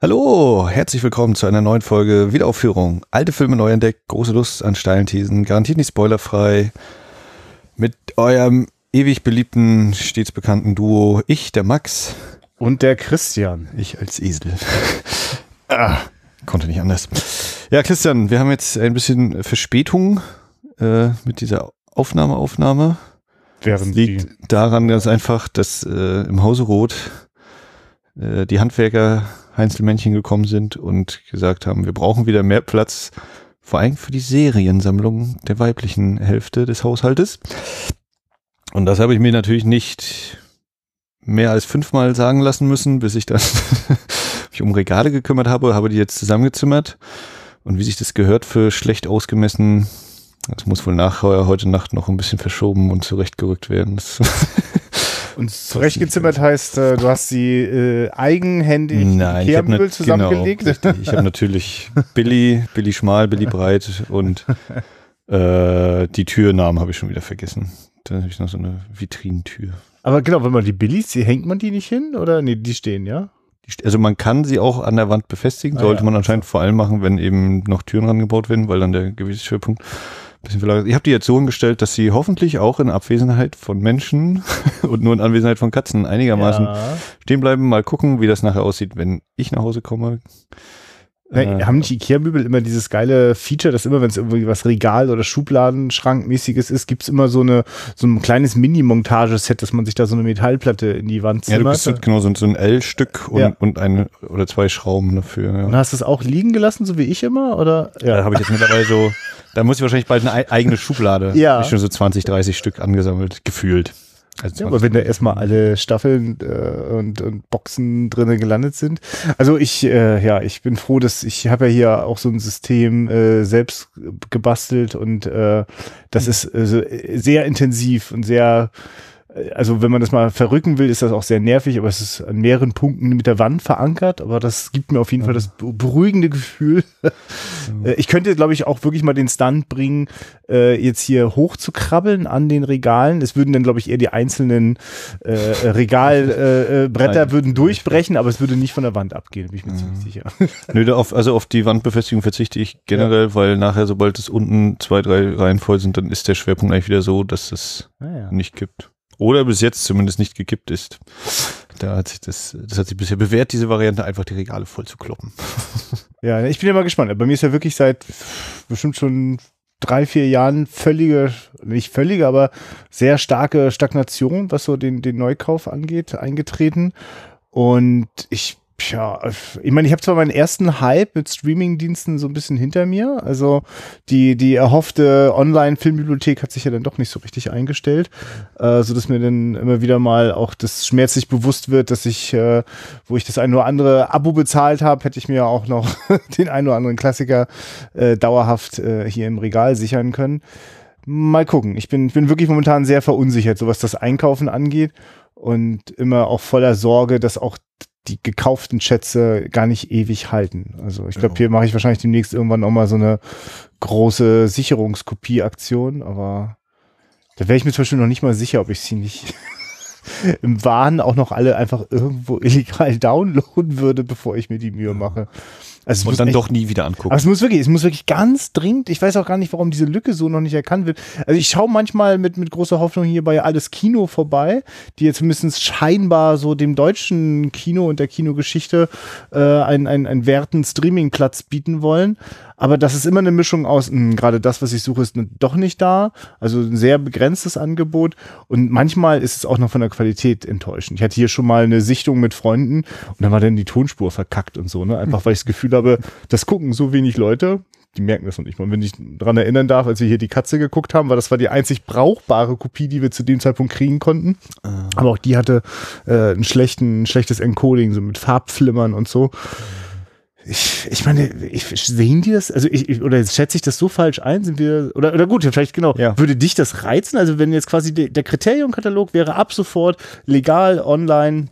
Hallo, herzlich willkommen zu einer neuen Folge Wiederaufführung. Alte Filme neu entdeckt, große Lust an steilen Thesen, garantiert nicht spoilerfrei. Mit eurem ewig beliebten, stets bekannten Duo, ich, der Max. Und der Christian. Ich als Esel. ah, konnte nicht anders. Ja, Christian, wir haben jetzt ein bisschen Verspätung äh, mit dieser Aufnahmeaufnahme. Während liegt daran ganz einfach, dass äh, im Hause Rot äh, die Handwerker Heinzelmännchen gekommen sind und gesagt haben, wir brauchen wieder mehr Platz, vor allem für die Seriensammlung der weiblichen Hälfte des Haushaltes. Und das habe ich mir natürlich nicht mehr als fünfmal sagen lassen müssen, bis ich dann mich um Regale gekümmert habe, habe die jetzt zusammengezimmert. Und wie sich das gehört für schlecht ausgemessen, das muss wohl nachher heute Nacht noch ein bisschen verschoben und zurechtgerückt werden. Und zurechtgezimmert heißt, äh, du hast sie äh, eigenhändig Nein, habe ne, zusammengelegt. Genau, ich habe natürlich Billy, Billy schmal, Billy breit und äh, die Türnamen habe ich schon wieder vergessen. Da habe ich noch so eine Vitrinentür. Aber genau, wenn man die Billys, die hängt man die nicht hin oder nee, die stehen, ja? Also man kann sie auch an der Wand befestigen, ah, sollte ja. man anscheinend vor allem machen, wenn eben noch Türen rangebaut werden, weil dann der Gewichtsschwerpunkt bisschen verlagert. Ich habe die jetzt so umgestellt, dass sie hoffentlich auch in Abwesenheit von Menschen und nur in Anwesenheit von Katzen einigermaßen ja. stehen bleiben. Mal gucken, wie das nachher aussieht, wenn ich nach Hause komme. Na, äh, haben nicht Ikea-Möbel immer dieses geile Feature, dass immer, wenn es irgendwie was Regal- oder Schubladenschrankmäßiges ist, gibt's immer so eine so ein kleines Mini-Montageset, dass man sich da so eine Metallplatte in die Wand zimmert. Ja, du bist genau so, ein L-Stück und, ja. und eine oder zwei Schrauben dafür. Ja. Und hast du es auch liegen gelassen, so wie ich immer? Oder? Ja, da habe ich jetzt mittlerweile so, da muss ich wahrscheinlich bald eine eigene Schublade. Ja. Ich schon so 20, 30 Stück angesammelt, gefühlt. Also ja, aber wenn da erstmal alle Staffeln äh, und, und Boxen drinnen gelandet sind. Also ich, äh, ja, ich bin froh, dass ich habe ja hier auch so ein System äh, selbst gebastelt und äh, das ist äh, sehr intensiv und sehr also wenn man das mal verrücken will, ist das auch sehr nervig, aber es ist an mehreren Punkten mit der Wand verankert, aber das gibt mir auf jeden Fall das beruhigende Gefühl. Äh, ich könnte, glaube ich, auch wirklich mal den Stunt bringen, äh, jetzt hier hochzukrabbeln an den Regalen. Es würden dann, glaube ich, eher die einzelnen äh, Regalbretter äh, äh würden durchbrechen, aber es würde nicht von der Wand abgehen, bin ich mir mhm. ziemlich sicher. Nö, auf, also auf die Wandbefestigung verzichte ich generell, ja. weil nachher, sobald es unten zwei, drei Reihen voll sind, dann ist der Schwerpunkt eigentlich wieder so, dass es ah, ja. nicht gibt. Oder bis jetzt zumindest nicht gekippt ist. Da hat sich das, das hat sich bisher bewährt, diese Variante, einfach die Regale voll zu kloppen. Ja, ich bin ja mal gespannt. Bei mir ist ja wirklich seit bestimmt schon drei, vier Jahren völlige, nicht völlige, aber sehr starke Stagnation, was so den, den Neukauf angeht, eingetreten. Und ich ja, ich meine, ich habe zwar meinen ersten Hype mit Streaming-Diensten so ein bisschen hinter mir. Also die, die erhoffte Online-Filmbibliothek hat sich ja dann doch nicht so richtig eingestellt, äh, so dass mir dann immer wieder mal auch das schmerzlich bewusst wird, dass ich, äh, wo ich das ein oder andere Abo bezahlt habe, hätte ich mir auch noch den ein oder anderen Klassiker äh, dauerhaft äh, hier im Regal sichern können. Mal gucken. Ich bin, bin wirklich momentan sehr verunsichert, so was das Einkaufen angeht und immer auch voller Sorge, dass auch die gekauften Schätze gar nicht ewig halten. Also ich glaube, hier mache ich wahrscheinlich demnächst irgendwann auch mal so eine große Sicherungskopieaktion, aber da wäre ich mir zum Beispiel noch nicht mal sicher, ob ich sie nicht im Wahn auch noch alle einfach irgendwo illegal downloaden würde, bevor ich mir die Mühe mache. Also und dann echt, doch nie wieder angucken. Aber es muss wirklich, es muss wirklich ganz dringend, ich weiß auch gar nicht, warum diese Lücke so noch nicht erkannt wird. Also ich schaue manchmal mit, mit großer Hoffnung hier bei Alles Kino vorbei, die jetzt mindestens scheinbar so dem deutschen Kino und der Kinogeschichte äh, einen, einen, einen werten Streamingplatz bieten wollen. Aber das ist immer eine Mischung aus, mh, hm, gerade das, was ich suche, ist doch nicht da. Also ein sehr begrenztes Angebot. Und manchmal ist es auch noch von der Qualität enttäuschend. Ich hatte hier schon mal eine Sichtung mit Freunden und dann war dann die Tonspur verkackt und so, ne? Einfach weil ich das Gefühl habe, das gucken so wenig Leute. Die merken das noch nicht mal. Wenn ich daran erinnern darf, als wir hier die Katze geguckt haben, war das war die einzig brauchbare Kopie, die wir zu dem Zeitpunkt kriegen konnten. Ah. Aber auch die hatte äh, ein, schlechten, ein schlechtes Encoding, so mit Farbflimmern und so. Ich, ich meine, ich, sehen die das? Also ich, oder schätze ich das so falsch ein? Sind wir oder oder gut, vielleicht genau. Ja. Würde dich das reizen? Also wenn jetzt quasi de, der Kriteriumkatalog wäre ab sofort legal online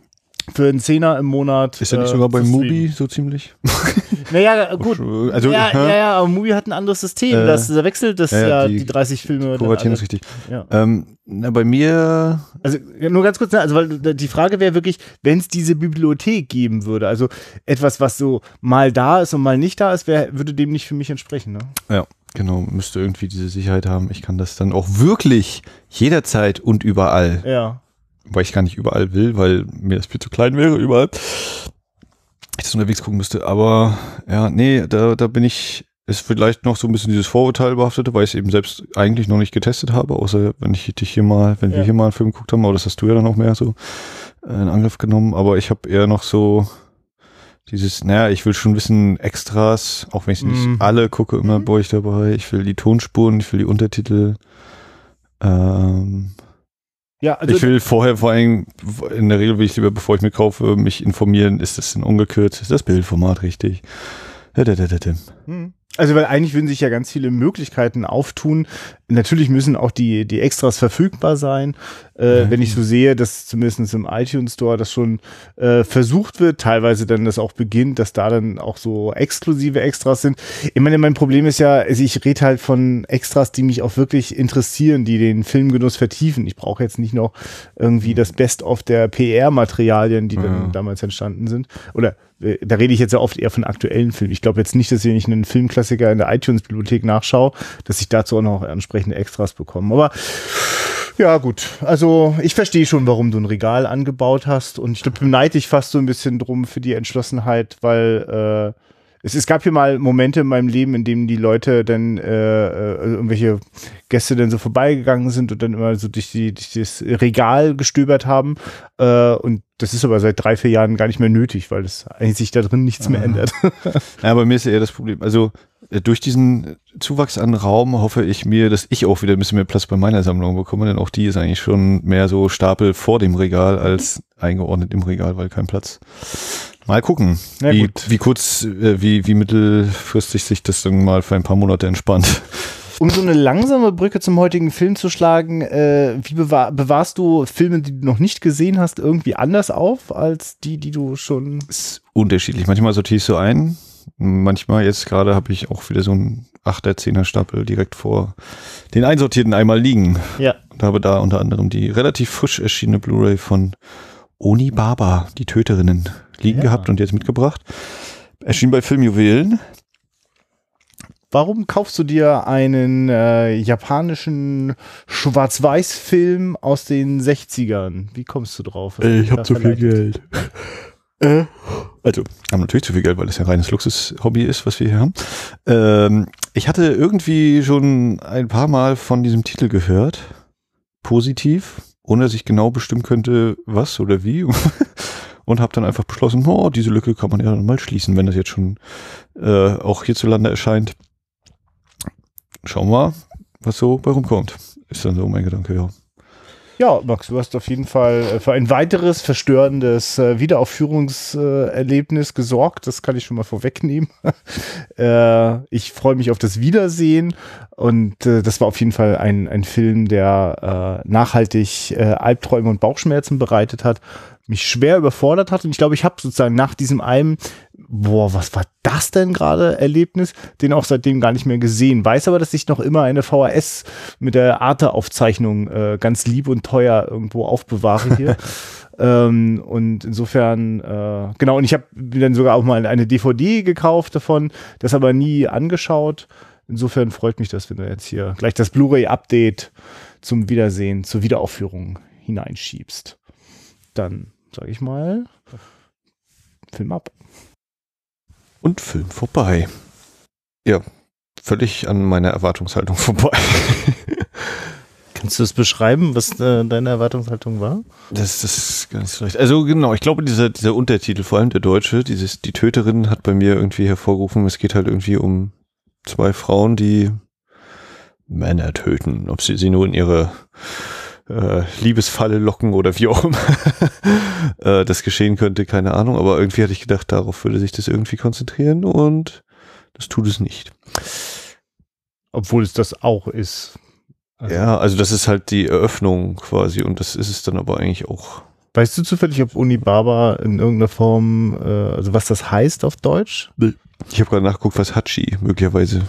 für einen Zehner im Monat. Ist ja nicht äh, sogar bei Mubi so ziemlich? Naja, gut. Also, ja, ja, ja, aber Movie hat ein anderes System. Äh, das, da wechselt das ja, ja, die, die 30 Filme. dann Kuratieren ist richtig. Ja. Ähm, na, bei mir, Also nur ganz kurz, ne, also weil die Frage wäre wirklich, wenn es diese Bibliothek geben würde, also etwas, was so mal da ist und mal nicht da ist, wär, würde dem nicht für mich entsprechen. Ne? ja, genau, müsste irgendwie diese Sicherheit haben. Ich kann das dann auch wirklich jederzeit und überall, Ja. Weil ich gar nicht überall will, weil mir das viel zu klein wäre, überall. Ich das unterwegs gucken müsste. Aber ja, nee, da, da bin ich, ist vielleicht noch so ein bisschen dieses Vorurteil behaftete, weil ich es eben selbst eigentlich noch nicht getestet habe, außer wenn ich dich hier mal, wenn wir Ja. hier mal einen Film geguckt haben, aber das hast du ja dann noch mehr so äh, in Angriff genommen. Aber ich habe eher noch so dieses, naja, ich will schon wissen, Extras, auch wenn ich nicht Mhm. alle gucke, immer Mhm. bei ich dabei. Ich will die Tonspuren, ich will die Untertitel. Ähm, Ja, also ich will vorher vor allem, in der Regel will ich lieber, bevor ich mir kaufe, mich informieren, ist das denn ungekürzt, ist das Bildformat richtig? Hm. Also, weil eigentlich würden sich ja ganz viele Möglichkeiten auftun. Natürlich müssen auch die, die Extras verfügbar sein. Äh, Ja. Wenn ich so sehe, dass zumindest im iTunes Store das schon äh, versucht wird, teilweise dann das auch beginnt, dass da dann auch so exklusive Extras sind. Ich meine, mein Problem ist ja, also ich rede halt von Extras, die mich auch wirklich interessieren, die den Filmgenuss vertiefen. Ich brauche jetzt nicht noch irgendwie das Best-of der PR-Materialien, die Ja. dann damals entstanden sind. Oder äh, da rede ich jetzt ja oft eher von aktuellen Filmen. Ich glaube jetzt nicht, dass ich einen Filmklassiker in der iTunes-Bibliothek nachschaue, dass ich dazu auch noch entsprechende Extras bekomme. Aber ja, gut. Also ich verstehe schon, warum du ein Regal angebaut hast. Und ich beneide dich fast so ein bisschen drum für die Entschlossenheit, weil äh, es, es gab hier mal Momente in meinem Leben, in denen die Leute dann äh, äh, irgendwelche Gäste dann so vorbeigegangen sind und dann immer so durch, die, durch das Regal gestöbert haben. Äh, und das ist aber seit drei, vier Jahren gar nicht mehr nötig, weil es eigentlich sich da drin nichts mehr Ah. ändert. Ja, bei mir ist eher das Problem, also äh, durch diesen Zuwachs an Raum hoffe ich mir, dass ich auch wieder ein bisschen mehr Platz bei meiner Sammlung bekomme, denn auch die ist eigentlich schon mehr so Stapel vor dem Regal als eingeordnet im Regal, weil kein Platz. Mal gucken, Na wie, wie kurz, äh, wie, wie mittelfristig sich das dann mal für ein paar Monate entspannt. Um so eine langsame Brücke zum heutigen Film zu schlagen, äh, wie bewahr, bewahrst du Filme, die du noch nicht gesehen hast, irgendwie anders auf als die, die du schon. ist unterschiedlich. Manchmal sortiere ich so ein. Manchmal jetzt gerade habe ich auch wieder so einen 8er, 10er Stapel direkt vor den einsortierten einmal liegen. Ja. Und habe da unter anderem die relativ frisch erschienene Blu-ray von Oni Baba, die Töterinnen, liegen Ja. gehabt und jetzt mitgebracht. Erschien bei Filmjuwelen. Warum kaufst du dir einen äh, japanischen Schwarz-Weiß-Film aus den 60ern? Wie kommst du drauf? Äh, ich habe zu viel? Geld. Äh, also, haben natürlich zu viel Geld, weil es ja reines Luxus-Hobby ist, was wir hier haben. Ähm, ich hatte irgendwie schon ein paar Mal von diesem Titel gehört. Positiv, ohne dass ich genau bestimmen könnte, was oder wie. Und habe dann einfach beschlossen, oh, diese Lücke kann man ja dann mal schließen, wenn das jetzt schon äh, auch hierzulande erscheint. Schauen wir mal, was so bei rumkommt. Ist dann so mein Gedanke, ja. Ja, Max, du hast auf jeden Fall äh, für ein weiteres verstörendes äh, Wiederaufführungserlebnis gesorgt. Das kann ich schon mal vorwegnehmen. äh, ich freue mich auf das Wiedersehen und äh, das war auf jeden Fall ein, ein Film, der äh, nachhaltig äh, Albträume und Bauchschmerzen bereitet hat, mich schwer überfordert hat und ich glaube, ich habe sozusagen nach diesem einen, boah, was war das denn gerade Erlebnis, den auch seitdem gar nicht mehr gesehen. Weiß aber, dass ich noch immer eine VHS mit der Arte-Aufzeichnung äh, ganz lieb und teuer irgendwo aufbewahre hier. ähm, und insofern, äh, genau, und ich habe dann sogar auch mal eine DVD gekauft davon, das aber nie angeschaut. Insofern freut mich das, wenn du jetzt hier gleich das Blu-ray-Update zum Wiedersehen, zur Wiederaufführung hineinschiebst. Dann sage ich mal, Film ab. Und Film vorbei. Ja, völlig an meiner Erwartungshaltung vorbei. Kannst du es beschreiben, was äh, deine Erwartungshaltung war? Das, das ist ganz recht. Also genau, ich glaube, dieser, dieser Untertitel, vor allem der deutsche, dieses, die Töterin hat bei mir irgendwie hervorgerufen, es geht halt irgendwie um zwei Frauen, die Männer töten. Ob sie sie nur in ihre äh, Liebesfalle locken oder wie auch immer äh, das geschehen könnte, keine Ahnung. Aber irgendwie hatte ich gedacht, darauf würde sich das irgendwie konzentrieren und das tut es nicht. Obwohl es das auch ist. Also, Ja, also das ist halt die Eröffnung quasi und das ist es dann aber eigentlich auch. Weißt du zufällig, ob Unibaba in irgendeiner Form, äh, also was das heißt auf Deutsch? Ich habe gerade nachgeguckt, was Hachi möglicherweise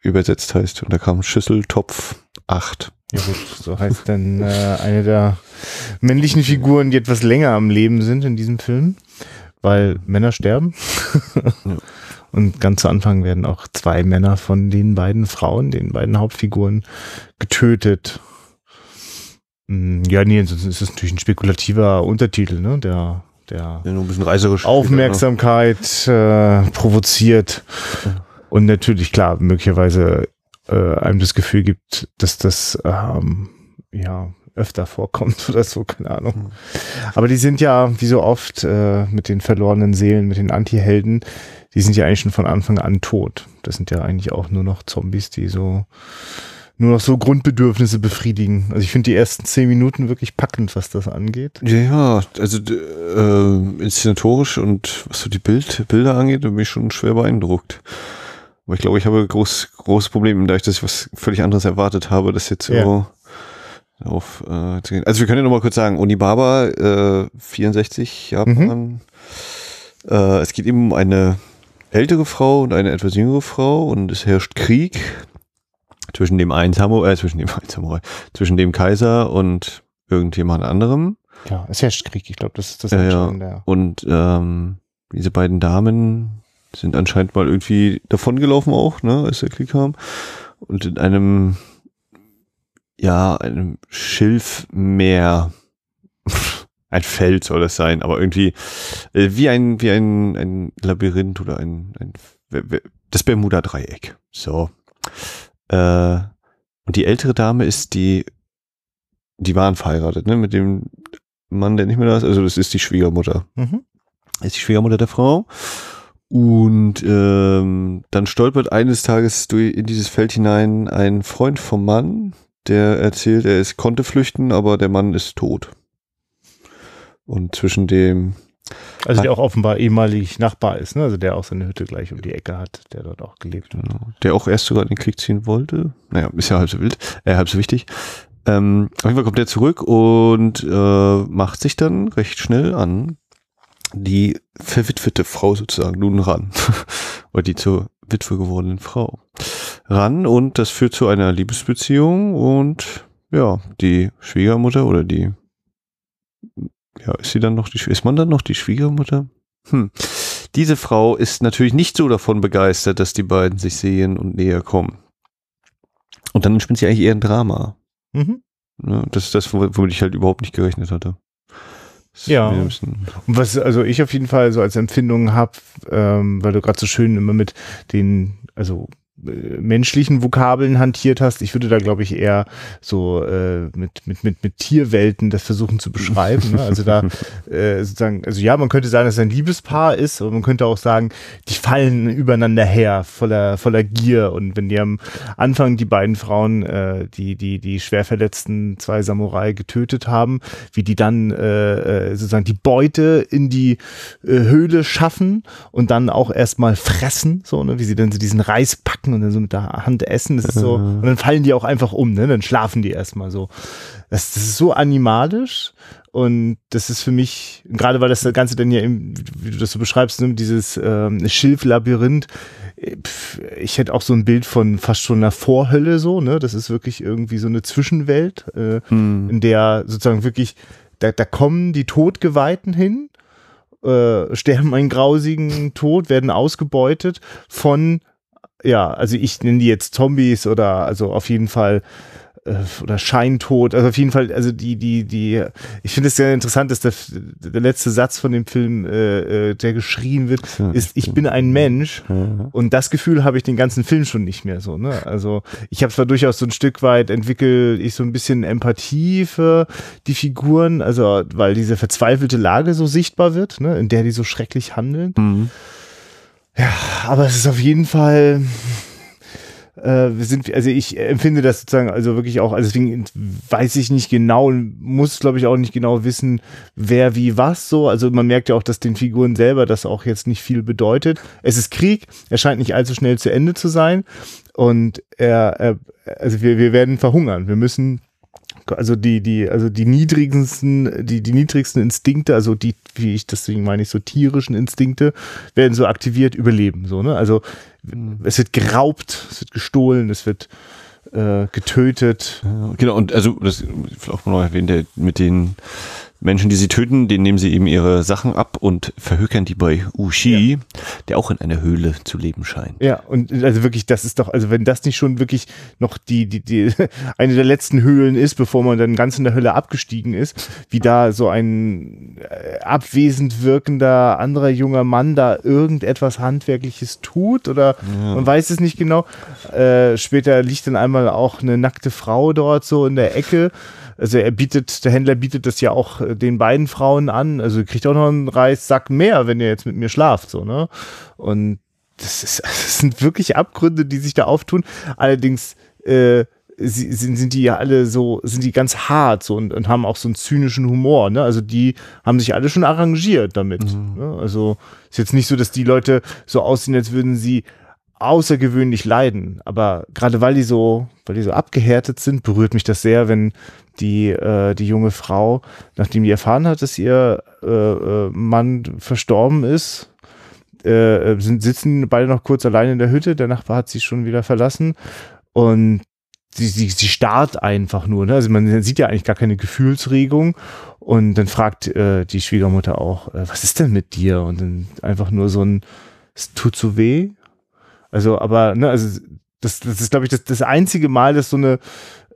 übersetzt heißt. Und da kam Schüssel, Topf, acht. Ja gut, so heißt dann äh, eine der männlichen Figuren, die etwas länger am Leben sind in diesem Film, weil Männer sterben. ja. Und ganz zu Anfang werden auch zwei Männer von den beiden Frauen, den beiden Hauptfiguren, getötet. Hm, ja, nee, sonst ist es natürlich ein spekulativer Untertitel, ne? Der, der ja, nur ein bisschen reiserisch Aufmerksamkeit äh, provoziert. Und natürlich, klar, möglicherweise äh, einem das Gefühl gibt, dass das ähm, ja öfter vorkommt oder so, keine Ahnung. Mhm. Aber die sind ja, wie so oft, äh, mit den verlorenen Seelen, mit den Anti-Helden, die sind ja eigentlich schon von Anfang an tot. Das sind ja eigentlich auch nur noch Zombies, die so nur noch so Grundbedürfnisse befriedigen. Also ich finde die ersten zehn Minuten wirklich packend, was das angeht. Ja, also äh, inszenatorisch und was so die Bild, Bilder angeht, bin ich schon schwer beeindruckt. Aber ich glaube, ich habe groß, großes Problem, dadurch, dass ich was völlig anderes erwartet habe, das jetzt so ja. auf äh, zu gehen. Also wir können ja nochmal kurz sagen, Onibaba, äh, 64 Japan. Mhm. Äh, es geht eben um eine ältere Frau und eine etwas jüngere Frau und es herrscht Krieg zwischen dem einen Samurai, äh, zwischen dem einen Samurai, zwischen dem Kaiser und irgendjemand anderem. Ja, es herrscht Krieg, ich glaube, das ist das ja, ja. Und ähm, diese beiden Damen sind anscheinend mal irgendwie davongelaufen auch, ne, als der Krieg kam. Und in einem, ja, einem Schilfmeer, ein Feld soll das sein, aber irgendwie äh, wie ein, wie ein, ein Labyrinth oder ein, ein das Bermuda-Dreieck. So. Äh, und die ältere Dame ist die, die waren verheiratet, ne, mit dem Mann, der nicht mehr da ist. Also das ist die Schwiegermutter. Mhm. Ist die Schwiegermutter der Frau. Und ähm, dann stolpert eines Tages durch, in dieses Feld hinein ein Freund vom Mann, der erzählt, er ist, konnte flüchten, aber der Mann ist tot. Und zwischen dem also der auch offenbar ehemalig Nachbar ist, ne? Also der auch seine Hütte gleich um die Ecke hat, der dort auch gelebt hat. Genau. Der auch erst sogar in den Krieg ziehen wollte. Naja, ist ja halb so wild, äh, halb so wichtig. Ähm, auf jeden Fall kommt er zurück und äh, macht sich dann recht schnell an die verwitwete Frau sozusagen nun ran. Oder die zur Witwe gewordenen Frau. Ran und das führt zu einer Liebesbeziehung und ja, die Schwiegermutter oder die ja, ist sie dann noch die, ist man dann noch die Schwiegermutter? Hm. Diese Frau ist natürlich nicht so davon begeistert, dass die beiden sich sehen und näher kommen. Und dann entspinnt sie eigentlich eher ein Drama. Mhm. Ja, das ist das, womit ich halt überhaupt nicht gerechnet hatte. Ja. Und was also ich auf jeden Fall so als Empfindung habe, ähm, weil du gerade so schön immer mit den, also menschlichen Vokabeln hantiert hast. Ich würde da, glaube ich, eher so äh, mit, mit, mit, mit Tierwelten das versuchen zu beschreiben. Ne? Also da äh, sozusagen, also ja, man könnte sagen, dass es ein Liebespaar ist, aber man könnte auch sagen, die fallen übereinander her, voller, voller Gier. Und wenn die am Anfang die beiden Frauen, äh, die, die, die schwer verletzten zwei Samurai getötet haben, wie die dann äh, äh sozusagen die Beute in die äh, Höhle schaffen und dann auch erstmal fressen, so, ne, wie sie dann so diesen Reis packen essen und dann so mit der Hand essen. Das ist so, und dann fallen die auch einfach um, ne? Dann schlafen die erstmal so. Das, das ist so animalisch und das ist für mich, gerade weil das Ganze dann ja, im, wie du das so beschreibst, ne, dieses ähm, Schilflabyrinth, ich hätte auch so ein Bild von fast schon einer Vorhölle so, ne? Das ist wirklich irgendwie so eine Zwischenwelt, äh, hm. in der sozusagen wirklich, da, da kommen die Todgeweihten hin, äh, sterben einen grausigen Tod, werden ausgebeutet von ja, also ich nenne die jetzt Zombies oder also auf jeden Fall äh, oder Scheintod, also auf jeden Fall, also die, die, die, ich finde es sehr interessant, dass der, der letzte Satz von dem Film, äh, äh der geschrien wird, ist, ich bin ein Mensch und das Gefühl habe ich den ganzen Film schon nicht mehr so, ne? Also ich habe zwar durchaus so ein Stück weit entwickelt, ich so ein bisschen Empathie für die Figuren, also weil diese verzweifelte Lage so sichtbar wird, ne, in der die so schrecklich handeln. Mhm. Ja, aber es ist auf jeden Fall. Äh, wir sind, also ich empfinde das sozusagen, also wirklich auch, also deswegen weiß ich nicht genau, muss glaube ich auch nicht genau wissen, wer wie was so. Also man merkt ja auch, dass den Figuren selber das auch jetzt nicht viel bedeutet. Es ist Krieg, er scheint nicht allzu schnell zu Ende zu sein und er, er also wir, wir werden verhungern. Wir müssen also die, die, also die niedrigsten, die, die niedrigsten Instinkte, also die, wie ich deswegen meine ich, so tierischen Instinkte, werden so aktiviert, überleben. So, ne? Also mhm. es wird geraubt, es wird gestohlen, es wird äh, getötet. Genau, und also das vielleicht auch noch erwähnt, mit den Menschen, die sie töten, denen nehmen sie eben ihre Sachen ab und verhökern die bei Ushi, ja. der auch in einer Höhle zu leben scheint. Ja, und also wirklich, das ist doch, also wenn das nicht schon wirklich noch die, die, die, eine der letzten Höhlen ist, bevor man dann ganz in der Hölle abgestiegen ist, wie da so ein äh, abwesend wirkender anderer junger Mann da irgendetwas Handwerkliches tut oder ja. man weiß es nicht genau. Äh, später liegt dann einmal auch eine nackte Frau dort so in der Ecke also er bietet, der Händler bietet das ja auch äh, den beiden Frauen an. Also kriegt auch noch einen Reissack mehr, wenn ihr jetzt mit mir schlaft, so, ne? Und das, ist, das sind wirklich Abgründe, die sich da auftun. Allerdings, äh, sie, sind, sind die ja alle so, sind die ganz hart so und, und haben auch so einen zynischen Humor, ne? Also die haben sich alle schon arrangiert damit. Mhm. Ne? Also ist jetzt nicht so, dass die Leute so aussehen, als würden sie außergewöhnlich leiden. Aber gerade weil die so, weil die so abgehärtet sind, berührt mich das sehr, wenn die, äh, die junge Frau, nachdem die erfahren hat, dass ihr äh, äh, Mann verstorben ist, äh, sind, sitzen beide noch kurz allein in der Hütte. Der Nachbar hat sie schon wieder verlassen und sie, sie, sie starrt einfach nur. Ne? Also man sieht ja eigentlich gar keine Gefühlsregung. Und dann fragt äh, die Schwiegermutter auch, äh, was ist denn mit dir? Und dann einfach nur so ein, es tut so weh. Also, aber, ne, also das, das ist, glaube ich, das, das einzige Mal, dass so eine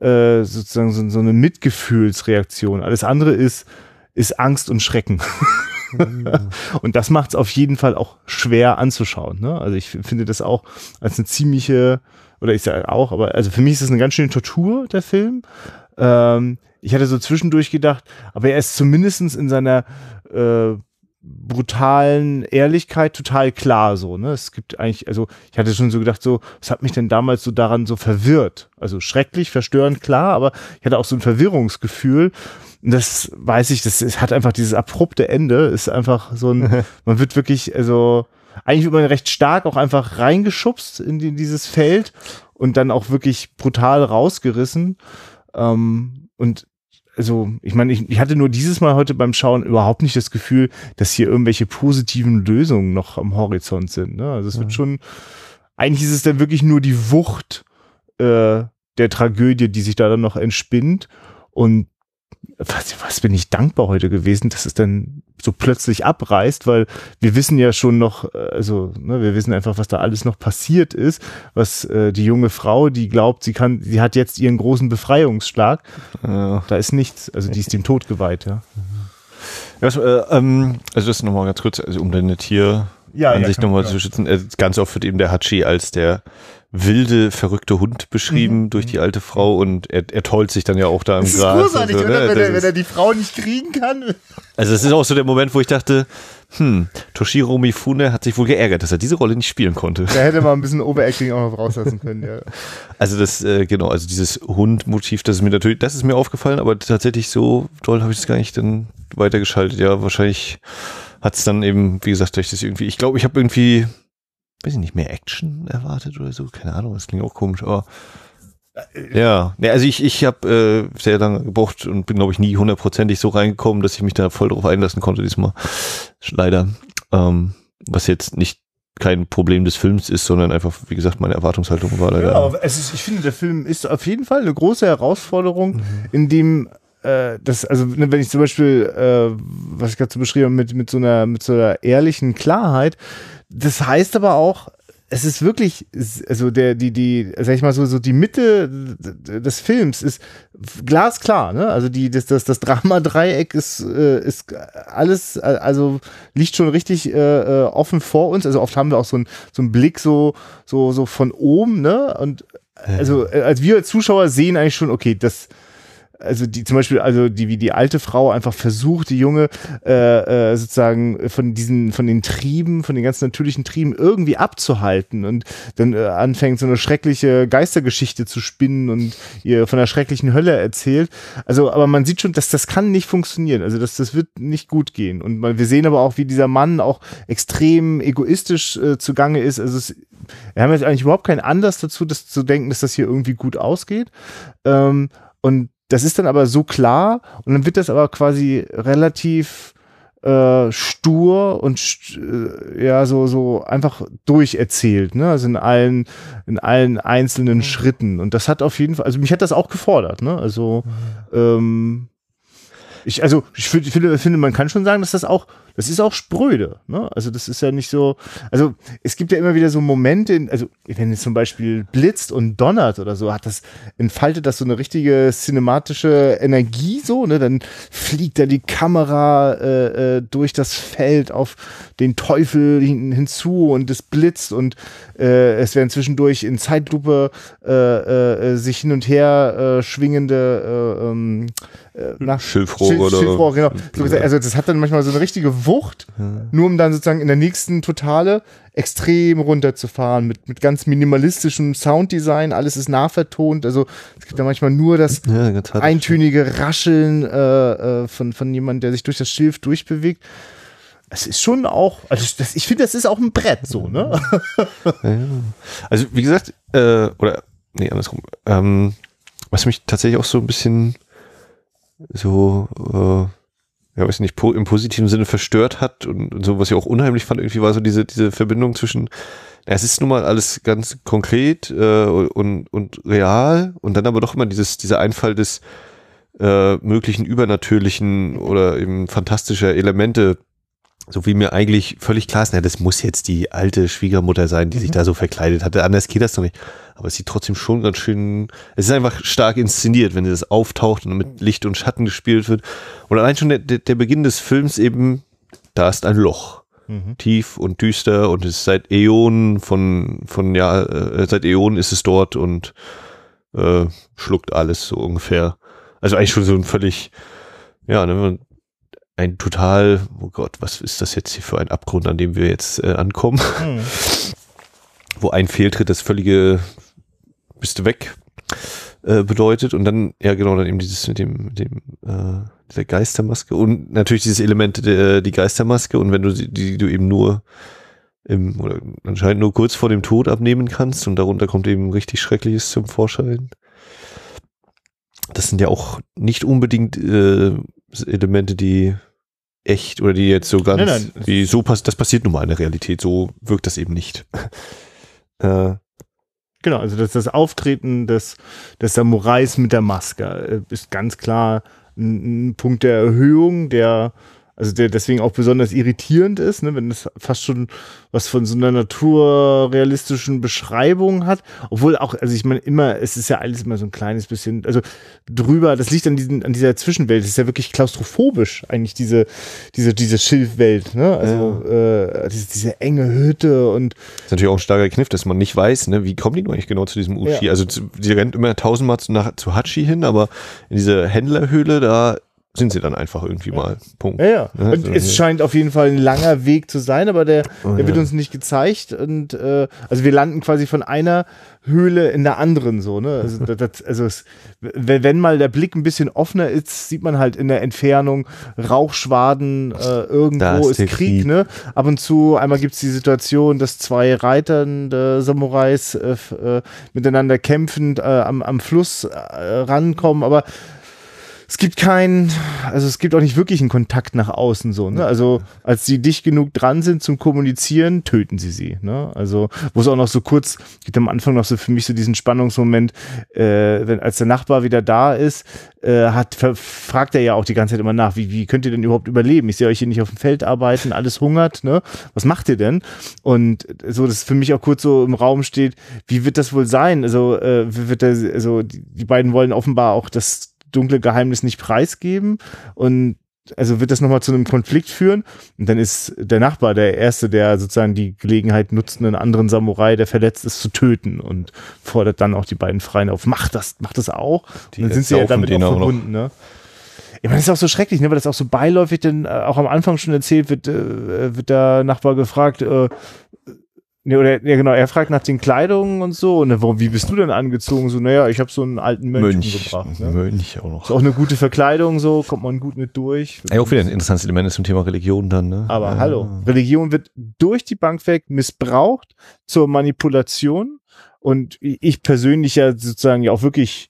äh, sozusagen so, so, eine Mitgefühlsreaktion. Alles andere ist, ist Angst und Schrecken. Mhm. und das macht es auf jeden Fall auch schwer anzuschauen. Ne? Also ich finde das auch als eine ziemliche, oder ich sage auch, aber also für mich ist das eine ganz schöne Tortur, der Film. Ähm, ich hatte so zwischendurch gedacht, aber er ist zumindestens in seiner äh, brutalen Ehrlichkeit total klar so, ne? Es gibt eigentlich, also ich hatte schon so gedacht, so, was hat mich denn damals so daran so verwirrt? Also schrecklich, verstörend, klar, aber ich hatte auch so ein Verwirrungsgefühl. Und das weiß ich, das ist, hat einfach dieses abrupte Ende, ist einfach so ein, man wird wirklich, also eigentlich wird man recht stark auch einfach reingeschubst in, die, in dieses Feld und dann auch wirklich brutal rausgerissen. Ähm, und also ich meine, ich, ich hatte nur dieses Mal heute beim Schauen überhaupt nicht das Gefühl, dass hier irgendwelche positiven Lösungen noch am Horizont sind. Ne? Also es ja. wird schon, eigentlich ist es dann wirklich nur die Wucht äh, der Tragödie, die sich da dann noch entspinnt. Und was, was bin ich dankbar heute gewesen, dass es dann so plötzlich abreißt, weil wir wissen ja schon noch, äh, also ne, wir wissen einfach, was da alles noch passiert ist, was äh, die junge Frau, die glaubt, sie kann, sie hat jetzt ihren großen Befreiungsschlag, ja. da ist nichts, also die ist dem Tod geweiht, ja. ja was, äh, ähm, also das nochmal ganz kurz, also um deine Tier ja, Ansicht ja, nochmal zu schützen. Äh, ganz oft wird eben der Hachi als der wilde, verrückte Hund beschrieben mhm. durch die alte Frau und er, er tollt sich dann ja auch da im das Gras. Das ist großartig, so, ne? oder? Wenn, er, wenn er die Frau nicht kriegen kann. Also es ist auch so der Moment, wo ich dachte, hm, Toshiro Mifune hat sich wohl geärgert, dass er diese Rolle nicht spielen konnte. Da hätte man ein bisschen Overacting auch noch rauslassen können, ja. Also das, äh, genau, also dieses Hundmotiv, das ist mir natürlich, das ist mir aufgefallen, aber tatsächlich so toll habe ich es gar nicht dann weitergeschaltet. Ja, wahrscheinlich hat es dann eben, wie gesagt, durch das irgendwie, ich glaube, ich habe irgendwie weiß ich nicht, mehr Action erwartet oder so. Keine Ahnung, das klingt auch komisch, aber ja, ja also ich, ich habe äh, sehr lange gebraucht und bin, glaube ich, nie hundertprozentig so reingekommen, dass ich mich da voll drauf einlassen konnte diesmal. Leider. Ähm, was jetzt nicht kein Problem des Films ist, sondern einfach, wie gesagt, meine Erwartungshaltung war leider. Ja, aber es ist, ich finde, der Film ist auf jeden Fall eine große Herausforderung, mhm. in dem äh, das, also ne, wenn ich zum Beispiel, äh, was ich gerade so beschrieben habe, mit, mit so einer, mit so einer ehrlichen Klarheit, das heißt aber auch, es ist wirklich, also der, die, die, sag ich mal so, so die Mitte des Films ist glasklar, ne? Also die, das, das, das Drama-Dreieck ist, äh, ist alles, also liegt schon richtig äh, äh offen vor uns. Also oft haben wir auch so einen so einen Blick so, so, so von oben, ne? Und also äh, als wir als Zuschauer sehen eigentlich schon, okay, das, also die zum Beispiel, also die wie die alte Frau einfach versucht, die Junge äh, äh, sozusagen von diesen, von den Trieben, von den ganz natürlichen Trieben irgendwie abzuhalten und dann äh, anfängt so eine schreckliche Geistergeschichte zu spinnen und ihr von der schrecklichen Hölle erzählt. Also, aber man sieht schon, dass das kann nicht funktionieren. Also das, das wird nicht gut gehen. Und man, wir sehen aber auch, wie dieser Mann auch extrem egoistisch äh, zugange ist. Also es, wir haben jetzt eigentlich überhaupt keinen Anlass dazu, das zu denken, dass das hier irgendwie gut ausgeht. Ähm, und das ist dann aber so klar und dann wird das aber quasi relativ äh, stur und st äh, ja so so einfach durcherzählt, ne? Also in allen in allen einzelnen mhm. Schritten und das hat auf jeden Fall, also mich hat das auch gefordert, ne? Also mhm. ähm, ich also ich finde, finde man kann schon sagen, dass das auch das ist auch spröde. Ne? Also das ist ja nicht so, also es gibt ja immer wieder so Momente, in, also wenn es zum Beispiel blitzt und donnert oder so, hat das, entfaltet das so eine richtige cinematische Energie so, ne? Dann fliegt da die Kamera äh, äh, durch das Feld auf den Teufel hin, hinzu und es blitzt und äh, es werden zwischendurch in Zeitlupe äh, äh, sich hin und her äh, schwingende äh, ähm, äh, nach Schilfrohr Schil oder Schilfrohr, genau. So also das hat dann manchmal so eine richtige Wucht, ja. nur um dann sozusagen in der nächsten Totale extrem runterzufahren mit, mit ganz minimalistischem Sounddesign. Alles ist nachvertont. Also es gibt ja manchmal nur das ja, eintönige Rascheln äh, äh, von, von jemandem, der sich durch das Schilf durchbewegt. Es ist schon auch, also das, ich finde, das ist auch ein Brett so, ne? Ja, also wie gesagt, äh, oder nee, andersrum. Ähm, was mich tatsächlich auch so ein bisschen so, äh, ja, weiß nicht, po im positiven Sinne verstört hat und, und, so, was ich auch unheimlich fand, irgendwie war so diese, diese Verbindung zwischen, ja, es ist nun mal alles ganz konkret äh, und, und real und dann aber doch immer dieses, dieser Einfall des äh, möglichen übernatürlichen oder eben fantastischer Elemente so wie mir eigentlich völlig klar ist, na, das muss jetzt die alte Schwiegermutter sein, die mhm. sich da so verkleidet hatte. Anders geht das doch nicht. Aber es sieht trotzdem schon ganz schön, es ist einfach stark inszeniert, wenn das auftaucht und mit Licht und Schatten gespielt wird. Und allein schon der, der Beginn des Films eben, da ist ein Loch. Mhm. Tief und düster und es ist seit Äonen von, von, ja, äh, seit Äonen ist es dort und äh, schluckt alles so ungefähr. Also eigentlich schon so ein völlig, ja, ne, ein total, oh Gott, was ist das jetzt hier für ein Abgrund, an dem wir jetzt äh, ankommen? Hm. Wo ein Fehltritt das völlige bist du weg äh, bedeutet und dann, ja genau, dann eben dieses mit dem, mit dem äh, der Geistermaske und natürlich dieses Element der die Geistermaske und wenn du die, die du eben nur im, oder anscheinend nur kurz vor dem Tod abnehmen kannst und darunter kommt eben richtig Schreckliches zum Vorschein. Das sind ja auch nicht unbedingt äh, Elemente, die echt oder die jetzt so ganz, nein, nein. wie so passiert, das passiert nun mal in der Realität, so wirkt das eben nicht. äh, genau, also das, das Auftreten des, des Samurais mit der Maske äh, ist ganz klar ein, ein Punkt der Erhöhung, der also der deswegen auch besonders irritierend ist, ne, wenn es fast schon was von so einer naturrealistischen Beschreibung hat. Obwohl auch, also ich meine, immer, es ist ja alles immer so ein kleines bisschen, also drüber, das liegt an, diesen, an dieser Zwischenwelt. Es ist ja wirklich klaustrophobisch, eigentlich, diese, diese, diese Schilfwelt, ne? Also ja. äh, diese, diese enge Hütte und. Das ist natürlich auch ein starker Kniff, dass man nicht weiß, ne, wie kommen die nur eigentlich genau zu diesem Uchi? Ja. Also sie rennt immer tausendmal zu, nach, zu Hachi hin, aber in dieser Händlerhöhle, da sind sie dann einfach irgendwie ja. mal. Punkt. Ja, ja. Ne? Und es scheint auf jeden Fall ein langer Weg zu sein, aber der, oh, der wird uns nicht gezeigt. Und äh, also wir landen quasi von einer Höhle in der anderen so, ne? Also, das, also es, wenn, wenn mal der Blick ein bisschen offener ist, sieht man halt in der Entfernung Rauchschwaden, äh, irgendwo ist, ist Krieg, Krieg, ne? Ab und zu, einmal gibt es die Situation, dass zwei reiternde Samurais äh, äh, miteinander kämpfend äh, am, am Fluss äh, rankommen, aber es gibt keinen, also es gibt auch nicht wirklich einen Kontakt nach außen so. Ne? Also als sie dicht genug dran sind zum Kommunizieren, töten sie sie. Ne? Also wo es auch noch so kurz gibt am Anfang noch so für mich so diesen Spannungsmoment, äh, wenn als der Nachbar wieder da ist, äh, hat fragt er ja auch die ganze Zeit immer nach, wie wie könnt ihr denn überhaupt überleben? Ich sehe euch hier nicht auf dem Feld arbeiten, alles hungert. Ne? Was macht ihr denn? Und so, dass für mich auch kurz so im Raum steht, wie wird das wohl sein? Also äh, wird da, also die, die beiden wollen offenbar auch das dunkle Geheimnis nicht preisgeben und also wird das nochmal zu einem Konflikt führen und dann ist der Nachbar der Erste, der sozusagen die Gelegenheit nutzt, einen anderen Samurai, der verletzt ist, zu töten und fordert dann auch die beiden Freien auf, mach das, mach das auch. Die und dann sind sie ja damit auch verbunden, ne? Ich meine, das ist auch so schrecklich, ne, weil das auch so beiläufig denn äh, auch am Anfang schon erzählt wird, äh, wird der Nachbar gefragt, äh, Nee, oder, ja, genau, er fragt nach den Kleidungen und so. Und warum, wie bist du denn angezogen? So, naja, ich habe so einen alten Mönch, Mönch gebracht. Ne? Mönch auch noch. Ist auch eine gute Verkleidung, so, kommt man gut mit durch. Ja, auch wieder ein interessantes Element zum Thema Religion dann, ne? Aber ja. hallo, Religion wird durch die Bank weg missbraucht zur Manipulation. Und ich persönlich ja sozusagen ja auch wirklich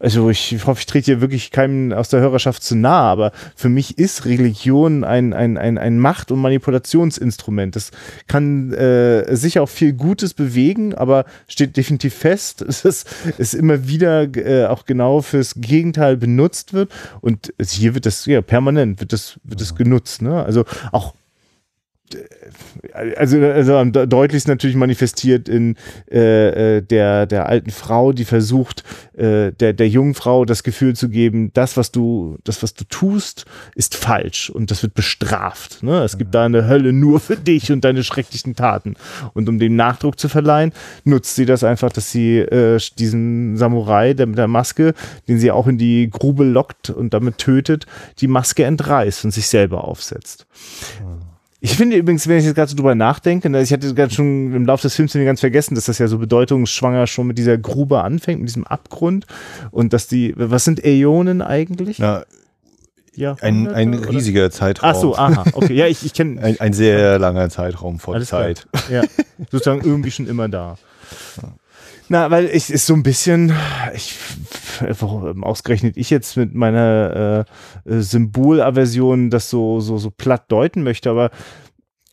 also ich hoffe, ich trete hier wirklich keinem aus der Hörerschaft zu nahe, aber für mich ist Religion ein, ein, ein, ein Macht- und Manipulationsinstrument. Das kann äh, sicher auch viel Gutes bewegen, aber steht definitiv fest, dass es, es immer wieder äh, auch genau fürs Gegenteil benutzt wird. Und hier wird das, ja, permanent wird das, wird das genutzt. Ne? Also auch also, also am deutlichsten natürlich manifestiert in äh, äh, der, der alten Frau, die versucht, äh, der, der jungen Frau das Gefühl zu geben, das, was du, das, was du tust, ist falsch und das wird bestraft. Ne? Es gibt da eine Hölle nur für dich und deine schrecklichen Taten. Und um dem Nachdruck zu verleihen, nutzt sie das einfach, dass sie äh, diesen Samurai, der mit der Maske, den sie auch in die Grube lockt und damit tötet, die Maske entreißt und sich selber aufsetzt. Ich finde übrigens, wenn ich jetzt gerade so drüber nachdenke, ne, ich hatte gerade schon im Laufe des Films ganz vergessen, dass das ja so bedeutungsschwanger schon mit dieser Grube anfängt, mit diesem Abgrund und dass die, was sind Äonen eigentlich? Ja, ja, ein, ein riesiger oder? Zeitraum. Ach so, aha, okay. Ja, ich, ich kenne. Ein, ein, sehr langer Zeitraum von Zeit. Klar. Ja, sozusagen irgendwie schon immer da. Na, weil ich ist so ein bisschen, ich ausgerechnet ich jetzt mit meiner äh, Symbolaversion das so, so, so platt deuten möchte, aber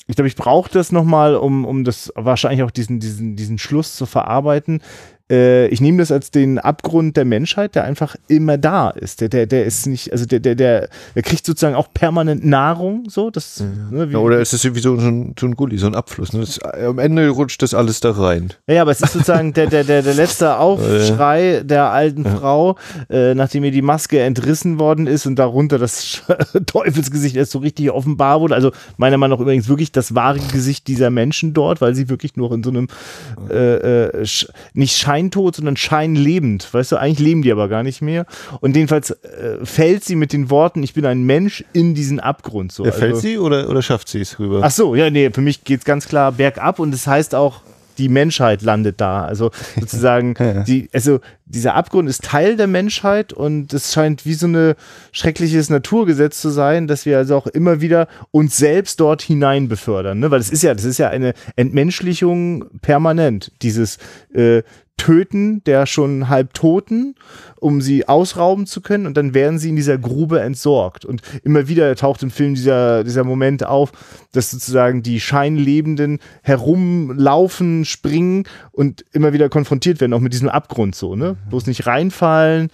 ich glaube, ich brauche das nochmal, um, um das wahrscheinlich auch diesen, diesen, diesen Schluss zu verarbeiten äh, ich nehme das als den Abgrund der Menschheit, der einfach immer da ist. Der, der, der ist nicht, also der, der, der, der kriegt sozusagen auch permanent Nahrung, so. Das, ja. Ne, ja, oder ist es irgendwie so, so, ein, so ein Gully, so ein Abfluss. Ne? Das, am Ende rutscht das alles da rein. Ja, aber es ist sozusagen der, der, der, der letzte Aufschrei der alten. Frau, äh, nachdem ihr die Maske entrissen worden ist und darunter das Teufelsgesicht erst so richtig offenbar wurde. Also meiner Meinung nach übrigens wirklich das wahre Gesicht dieser Menschen dort, weil sie wirklich nur in so einem äh, äh, nicht schein scheintot, sondern scheinlebend. Weißt du, eigentlich leben die aber gar nicht mehr. Und jedenfalls äh, fällt sie mit den Worten, ich bin ein Mensch in diesen Abgrund. So. Ja, fällt also, sie oder, oder schafft sie es rüber? Ach so, ja, nee, für mich geht es ganz klar bergab und das heißt auch, die Menschheit landet da. Also sozusagen, die, also dieser Abgrund ist Teil der Menschheit und es scheint wie so ein schreckliches Naturgesetz zu sein, dass wir also auch immer wieder uns selbst dort hinein befördern. Ne? Weil es ist ja, das ist ja eine Entmenschlichung permanent. Dieses äh, Töten der schon halb Toten, um sie ausrauben zu können und dann werden sie in dieser Grube entsorgt. Und immer wieder taucht im Film dieser, dieser Moment auf, dass sozusagen die Scheinlebenden herumlaufen, springen und immer wieder konfrontiert werden, auch mit diesem Abgrund so, ne? Mhm. Bloß nicht reinfallen,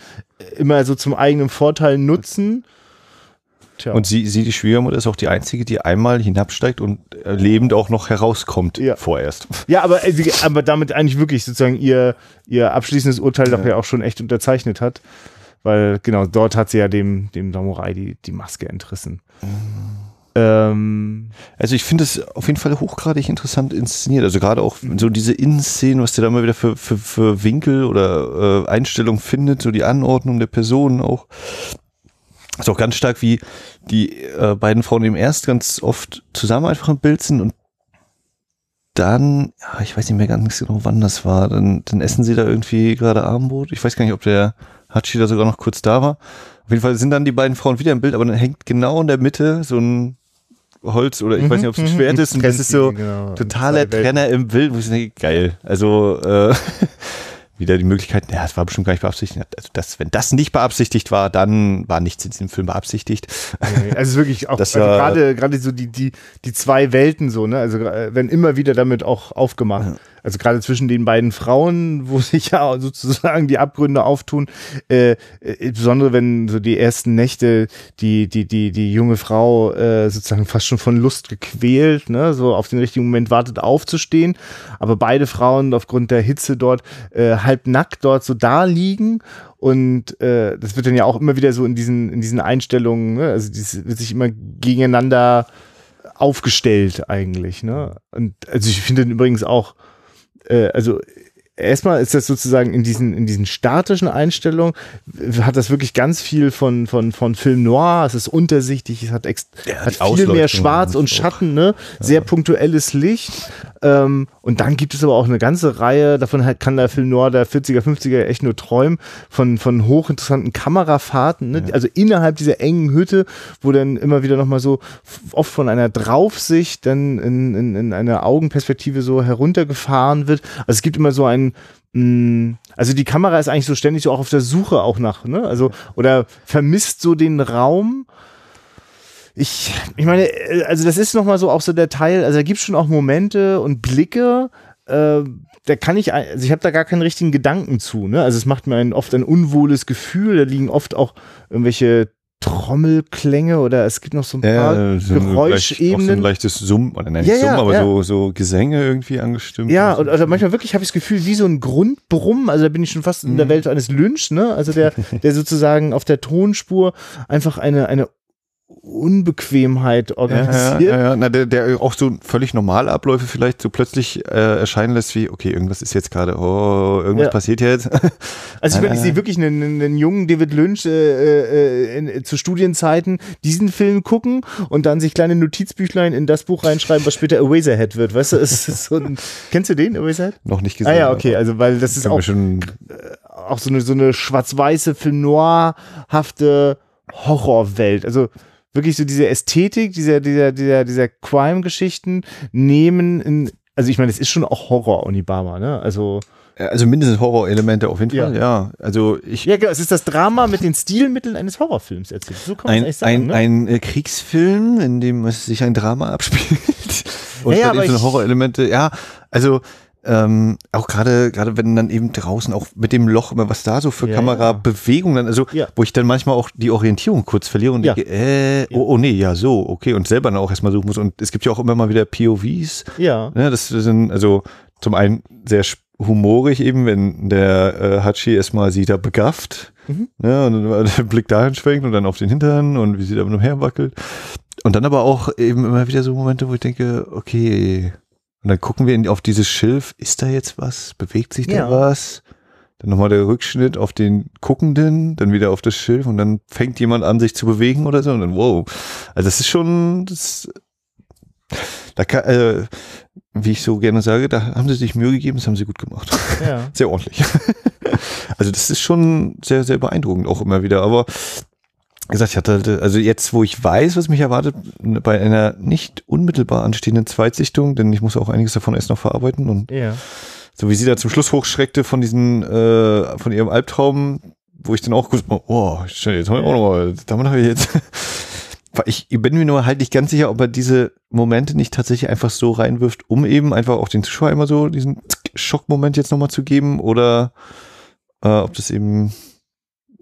immer so zum eigenen Vorteil nutzen Tja. Und sie, sie, die Schwiegermutter, ist auch die Einzige, die einmal hinabsteigt und äh, lebend auch noch herauskommt ja. vorerst. Ja, aber, äh, aber damit eigentlich wirklich sozusagen ihr, ihr abschließendes Urteil ja. ja auch schon echt unterzeichnet hat. Weil genau, dort hat sie ja dem, dem Samurai die, die Maske entrissen. Mhm. Ähm, also ich finde es auf jeden Fall hochgradig interessant inszeniert. Also gerade auch so diese Innenszenen, was der da mal wieder für, für, für Winkel oder äh, Einstellungen findet, so die Anordnung der Personen auch. Ist auch ganz stark, wie die äh, beiden Frauen eben erst ganz oft zusammen einfach im Bild sind und dann, ja, ich weiß nicht mehr ganz genau, wann das war, dann, dann essen sie da irgendwie gerade Abendbrot. Ich weiß gar nicht, ob der Hachi da sogar noch kurz da war. Auf jeden Fall sind dann die beiden Frauen wieder im Bild, aber dann hängt genau in der Mitte so ein Holz oder ich mhm, weiß nicht, ob es ein mhm. Schwert ist und das ist so genau, totaler Trenner im Bild, wo ich denke, geil. Also äh, wieder die Möglichkeit, ja, es war bestimmt gar nicht beabsichtigt. Also das, wenn das nicht beabsichtigt war, dann war nichts in diesem Film beabsichtigt. Nee, also wirklich auch also gerade gerade so die die die zwei Welten so, ne? Also äh, wenn immer wieder damit auch aufgemacht. Ja also gerade zwischen den beiden Frauen, wo sich ja sozusagen die Abgründe auftun, äh, insbesondere wenn so die ersten Nächte die die die die junge Frau äh, sozusagen fast schon von Lust gequält, ne, so auf den richtigen Moment wartet aufzustehen, aber beide Frauen aufgrund der Hitze dort äh, halb nackt dort so da liegen und äh, das wird dann ja auch immer wieder so in diesen in diesen Einstellungen, ne? also das wird sich immer gegeneinander aufgestellt eigentlich, ne? Und also ich finde übrigens auch äh, also erstmal ist das sozusagen in diesen, in diesen statischen Einstellungen, hat das wirklich ganz viel von, von, von Film Noir, es ist untersichtig, es hat, ex ja, hat viel mehr Schwarz und Schatten, ne? Ja. sehr punktuelles Licht. Ähm, und dann gibt es aber auch eine ganze Reihe, davon halt kann der Film Noir der 40er, 50er echt nur träumen, von, von hochinteressanten Kamerafahrten, ne? also innerhalb dieser engen Hütte, wo dann immer wieder nochmal so oft von einer Draufsicht dann in, in, in einer Augenperspektive so heruntergefahren wird. Also es gibt immer so einen mh, also die Kamera ist eigentlich so ständig so auch auf der Suche auch nach, ne? Also, oder vermisst so den Raum. Ich, ich meine, äh, also das ist nochmal so auch so der Teil, also da gibt es schon auch Momente und Blicke, äh, da kann ich, also ich habe da gar keinen richtigen Gedanken zu, ne? Also es macht mir ein, oft ein unwohles Gefühl, da liegen oft auch irgendwelche Trommelklänge oder es gibt noch so ein paar Ja, so Geräuschebenen. So ein leichtes Summen, oder nein, Ja, nicht ja, Summen, aber ja. so, so Gesänge irgendwie angestimmt. Ja, so. und also manchmal wirklich habe ich das Gefühl, wie so ein Grundbrummen, also da bin ich schon fast Mhm. in der Welt eines Lynch, ne? Also der, der sozusagen auf der Tonspur einfach eine, eine Unbequemheit Ja, ja, organisiert. ja, ja. Na, der, der auch so völlig normale Abläufe vielleicht so plötzlich äh, erscheinen lässt, wie, okay, irgendwas ist jetzt gerade, oh, irgendwas Ja. passiert jetzt. Also ich, ich sehe wirklich einen, einen, jungen David Lynch äh, äh, in, zu Studienzeiten diesen Film gucken und dann sich kleine Notizbüchlein in das Buch reinschreiben, was später Eraserhead wird. Weißt du, ist so ein, kennst du den, Eraserhead? Noch nicht gesehen. Ah ja, okay, also weil das ist auch schon, auch so eine, so eine schwarz-weiße, Film noir-hafte Horrorwelt. Also wirklich so diese Ästhetik dieser, dieser, dieser, dieser Crime-Geschichten nehmen in, also ich meine, es ist schon auch Horror, Onibama, ne? Also, also mindestens Horrorelemente auf jeden Ja. Fall, ja. Also ich, ja, genau, es ist das Drama mit den Stilmitteln eines Horrorfilms erzählt. So kann man es sagen, ein, ne? ein äh, Kriegsfilm, in dem es sich ein Drama abspielt. Und Ja, ja, dann aber Horrorelemente, ja, also ähm, auch gerade gerade wenn dann eben draußen auch mit dem Loch immer was da so für Ja, Kamerabewegung dann also Ja. wo ich dann manchmal auch die Orientierung kurz verliere und Ja. denke äh, oh, oh nee ja so okay und selber dann auch erstmal suchen muss und es gibt ja auch immer mal wieder POVs ja. ne, das sind also zum einen sehr humorig eben wenn der äh, Hachi erstmal sie da begafft Mhm. ne, und dann der Blick dahin schwenkt und dann auf den Hintern und wie sie da umher wackelt und dann aber auch eben immer wieder so Momente wo ich denke okay und dann gucken wir auf dieses Schilf, ist da jetzt was? Bewegt sich da Ja. was? Dann nochmal der Rückschnitt auf den Guckenden, dann wieder auf das Schilf und dann fängt jemand an, sich zu bewegen oder so und dann wow. Also das ist schon, das, da kann, äh, wie ich so gerne sage, da haben sie sich Mühe gegeben, das haben sie gut gemacht. ja. Sehr ordentlich. also das ist schon sehr, sehr beeindruckend auch immer wieder. Aber gesagt, ich hatte halt, also jetzt, wo ich weiß, was mich erwartet, bei einer nicht unmittelbar anstehenden Zweitsichtung, denn ich muss auch einiges davon erst noch verarbeiten und Ja. so wie sie da zum Schluss hochschreckte von diesen, äh, von ihrem Albtraum, wo ich dann auch kurz, oh, jetzt haben wir auch noch mal, damit habe ich jetzt. Ich bin mir nur halt nicht ganz sicher, ob er diese Momente nicht tatsächlich einfach so reinwirft, um eben einfach auch den Zuschauer immer so diesen Schockmoment jetzt nochmal zu geben oder äh, ob das eben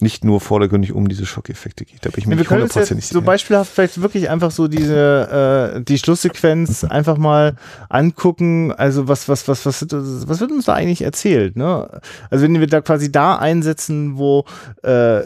nicht nur vordergründig um diese Schockeffekte geht. Da bin ich mir Ja, wir nicht hundertprozentig jetzt so sicher. beispielhaft vielleicht wirklich einfach so diese äh, die Schlusssequenz einfach mal angucken. Also was was was was was wird uns da eigentlich erzählt? Ne? Also wenn wir da quasi da einsetzen, wo äh,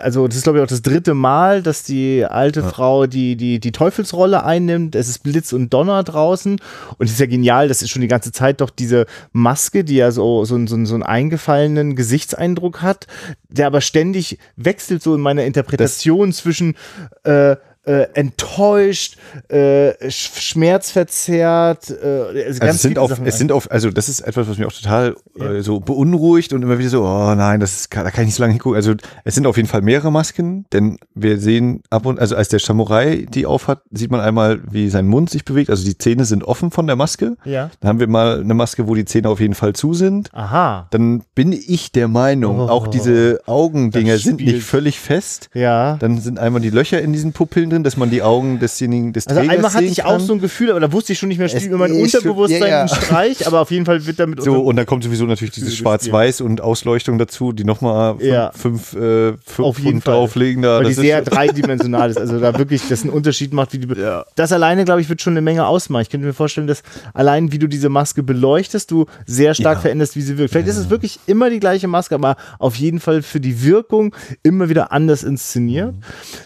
also das ist glaube ich auch das dritte Mal, dass die alte Frau die die die Teufelsrolle einnimmt. Es ist Blitz und Donner draußen und es ist ja genial. Das ist schon die ganze Zeit doch diese Maske, die ja so so, so, so einen eingefallenen Gesichtseindruck hat, der aber ständig wechselt so in meiner Interpretation zwischen äh, äh, enttäuscht, äh, sch- schmerzverzerrt, äh, also Also es sind auf, Sachen es sind auf, also das ist etwas, was mich auch total äh, so beunruhigt und immer wieder so, oh nein, das ist, da kann ich nicht so lange hingucken. Also es sind auf jeden Fall mehrere Masken, denn wir sehen ab und, also als der Samurai die aufhat, sieht man einmal, wie sein Mund sich bewegt, also die Zähne sind offen von der Maske. Ja. Dann haben wir mal eine Maske, wo die Zähne auf jeden Fall zu sind. Aha. Dann bin ich der Meinung, Oh. auch diese Augendinger sind nicht völlig fest. Ja. Dann sind einmal die Löcher in diesen Pupillen drin, dass man die Augen desjenigen, des Also Trägers einmal hatte ich auch so ein Gefühl, aber da wusste ich schon nicht mehr, spielt mir mein Unterbewusstsein ja, ja. Streich, aber auf jeden Fall wird damit So, und dann kommt sowieso natürlich dieses Schwarz-Weiß und Ausleuchtung dazu, die nochmal fünf, Ja. fünf, äh, fünf Auf jeden Pfund Fall. drauflegen. Da. weil die sehr dreidimensional ist, also da wirklich das einen Unterschied macht, wie die. Ja. Das alleine, glaube ich, wird schon eine Menge ausmachen. Ich könnte mir vorstellen, dass allein wie du diese Maske beleuchtest, du sehr stark veränderst, wie sie wirkt. Vielleicht ist es wirklich immer die gleiche Maske, aber auf jeden Fall für die Wirkung immer wieder anders inszeniert.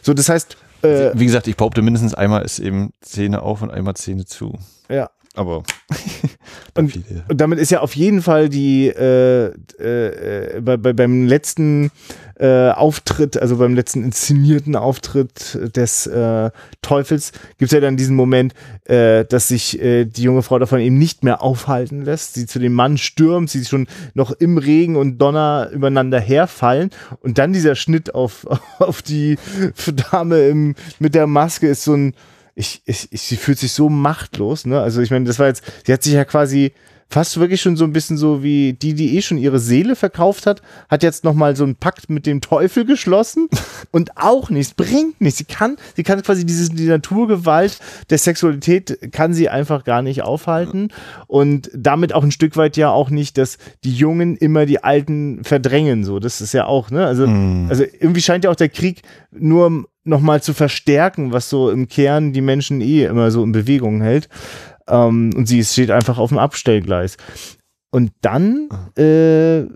So, das heißt, Wie gesagt, ich behaupte mindestens einmal ist eben Zähne auf und einmal Zähne zu. ja. Aber und, und, damit ist ja auf jeden Fall die äh, äh, bei, bei, beim letzten äh, Auftritt, also beim letzten inszenierten Auftritt des äh, Teufels, gibt es ja dann diesen Moment, äh, dass sich äh, die junge Frau davon eben nicht mehr aufhalten lässt. Sie zu dem Mann stürmt, sie schon noch im Regen und Donner übereinander herfallen und dann dieser Schnitt auf, auf die Dame im, mit der Maske ist so ein ich, ich, ich, sie fühlt sich so machtlos, ne? Also ich meine, das war jetzt, sie hat sich ja quasi fast wirklich schon so ein bisschen so wie die, die eh schon ihre Seele verkauft hat, hat jetzt nochmal so einen Pakt mit dem Teufel geschlossen und auch nichts, bringt nichts. Sie kann, sie kann quasi diese, die Naturgewalt der Sexualität kann sie einfach gar nicht aufhalten und damit auch ein Stück weit ja auch nicht, dass die Jungen immer die Alten verdrängen, so. Das ist ja auch, ne? Also, mm. also irgendwie scheint ja auch der Krieg nur nochmal zu verstärken, was so im Kern die Menschen eh immer so in Bewegung hält. Ähm, und sie steht einfach auf dem Abstellgleis. Und dann ah. äh,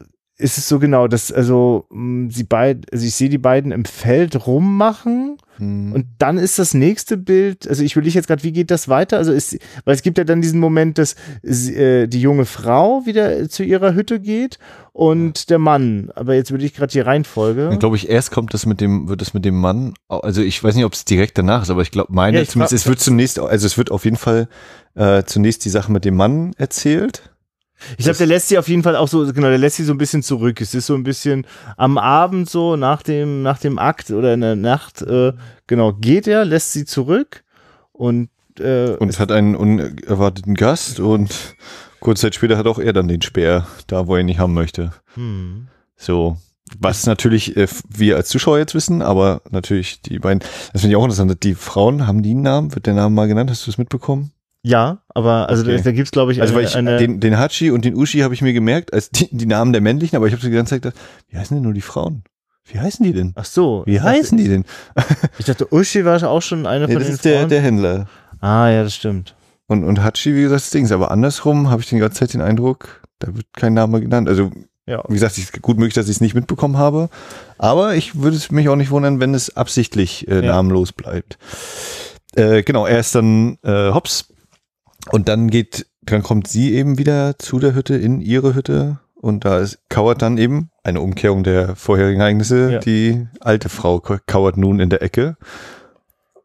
ist es so genau, dass also mh, sie beide, also ich sehe die beiden im Feld rummachen hm. und dann ist das nächste Bild, also ich will dich jetzt gerade, wie geht das weiter? Also ist, weil es gibt ja dann diesen Moment, dass sie, äh, die junge Frau wieder zu ihrer Hütte geht und der Mann. Aber jetzt würde ich gerade die Reihenfolge. Glaube ich, erst kommt das mit dem, wird das mit dem Mann, also ich weiß nicht, ob es direkt danach ist, aber ich glaube, meine Ja, ich zumindest, frag- es wird zunächst, also es wird auf jeden Fall äh, zunächst die Sache mit dem Mann erzählt. Ich glaube, der lässt sie auf jeden Fall auch so, genau, der lässt sie so ein bisschen zurück. Es ist so ein bisschen am Abend so, nach dem, nach dem Akt oder in der Nacht, äh, genau, geht er, lässt sie zurück und, äh, Und hat einen unerwarteten Gast und kurze Zeit später hat auch er dann den Speer, da wo er ihn nicht haben möchte. hm. So. Was natürlich äh, wir als Zuschauer jetzt wissen, aber natürlich die beiden, das finde ich auch interessant. Die Frauen haben die einen Namen, wird der Name mal genannt, hast du es mitbekommen? Ja, aber also Okay. da, da gibt's glaube ich, Also weil ich eine den, den Hachi und den Ushi habe ich mir gemerkt als die, die Namen der männlichen, aber ich habe die ganze Zeit gedacht, wie heißen denn nur die Frauen? Wie heißen die denn? Ach so. Wie ich dachte- heißen die denn? Ich dachte, Uschi war auch schon eine Nee, von das den ist der, Frauen. der Händler. ah, ja, das stimmt. Und, und Hachi, wie gesagt, das Ding. Aber andersrum habe ich die ganze Zeit den Eindruck, da wird kein Name genannt. Also, Ja. wie gesagt, es ist gut möglich, dass ich es nicht mitbekommen habe. Aber ich würde es mich auch nicht wundern, wenn es absichtlich äh, Ja. namenlos bleibt. Äh, genau, er ist dann äh, hops. Und dann geht, dann kommt sie eben wieder zu der Hütte, in ihre Hütte. Und da ist, kauert dann eben eine Umkehrung der vorherigen Ereignisse. Ja. Die alte Frau kauert nun in der Ecke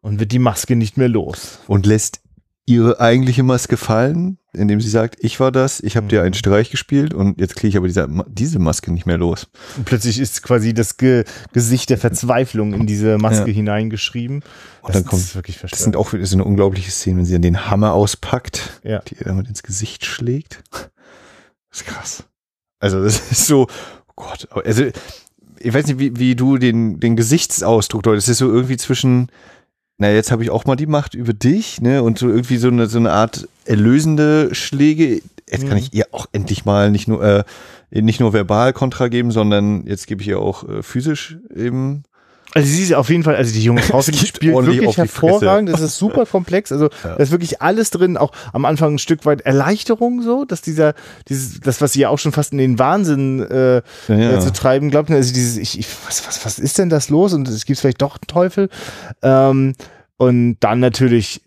Und wird die Maske nicht mehr los. und lässt ihre eigentliche Maske fallen, indem sie sagt, ich war das, ich habe dir einen Streich gespielt und jetzt kriege ich aber diese, diese Maske nicht mehr los. Und plötzlich ist quasi das Ge Gesicht der Verzweiflung in diese Maske Ja. hineingeschrieben. Und dann kommt- ist wirklich Das verstörend. sind auch wieder so eine unglaubliche Szene, wenn sie dann den Hammer auspackt, Ja. die ihr damit ins Gesicht schlägt. Das ist krass. Also das ist so, oh Gott, also ich weiß nicht, wie, wie du den, den Gesichtsausdruck deutest. Das ist so irgendwie zwischen, na jetzt habe ich auch mal die Macht über dich, ne? Und so irgendwie so eine, so eine Art erlösende Schläge. Jetzt kann Mhm. ich ihr auch endlich mal nicht nur, äh, nicht nur verbal Kontra geben, sondern jetzt gebe ich ihr auch äh, physisch eben. Also sie ist auf jeden Fall, also die junge Frau spielt wirklich hervorragend. Das ist super komplex. Also Ja. da ist wirklich alles drin. Auch am Anfang ein Stück weit Erleichterung so, dass dieser, dieses, das was sie ja auch schon fast in den Wahnsinn äh, Ja, äh, zu treiben glaubt. Also dieses, ich, ich, was, was, was ist denn das los? Und es gibt vielleicht doch einen Teufel. Ähm, und dann natürlich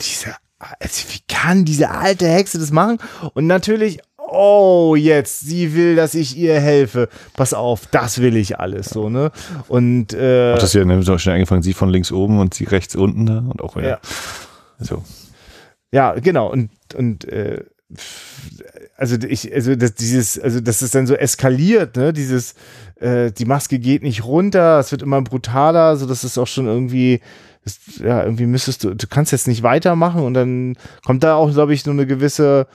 diese, also wie kann diese alte Hexe das machen? Und natürlich, oh, jetzt, sie will, dass ich ihr helfe. Pass auf, das will ich alles so, ne? Und äh, Hat das ja ne, so schnell angefangen, sie von links oben und sie rechts unten da und auch wieder. Ja. So. Ja, genau. Und, und äh, also ich, also das, dieses, also dass es dann so eskaliert, ne? Dieses, äh, die Maske geht nicht runter, es wird immer brutaler, so dass es auch schon irgendwie, das, ja, irgendwie müsstest du, du kannst jetzt nicht weitermachen und dann kommt da auch, glaube ich, so eine gewisse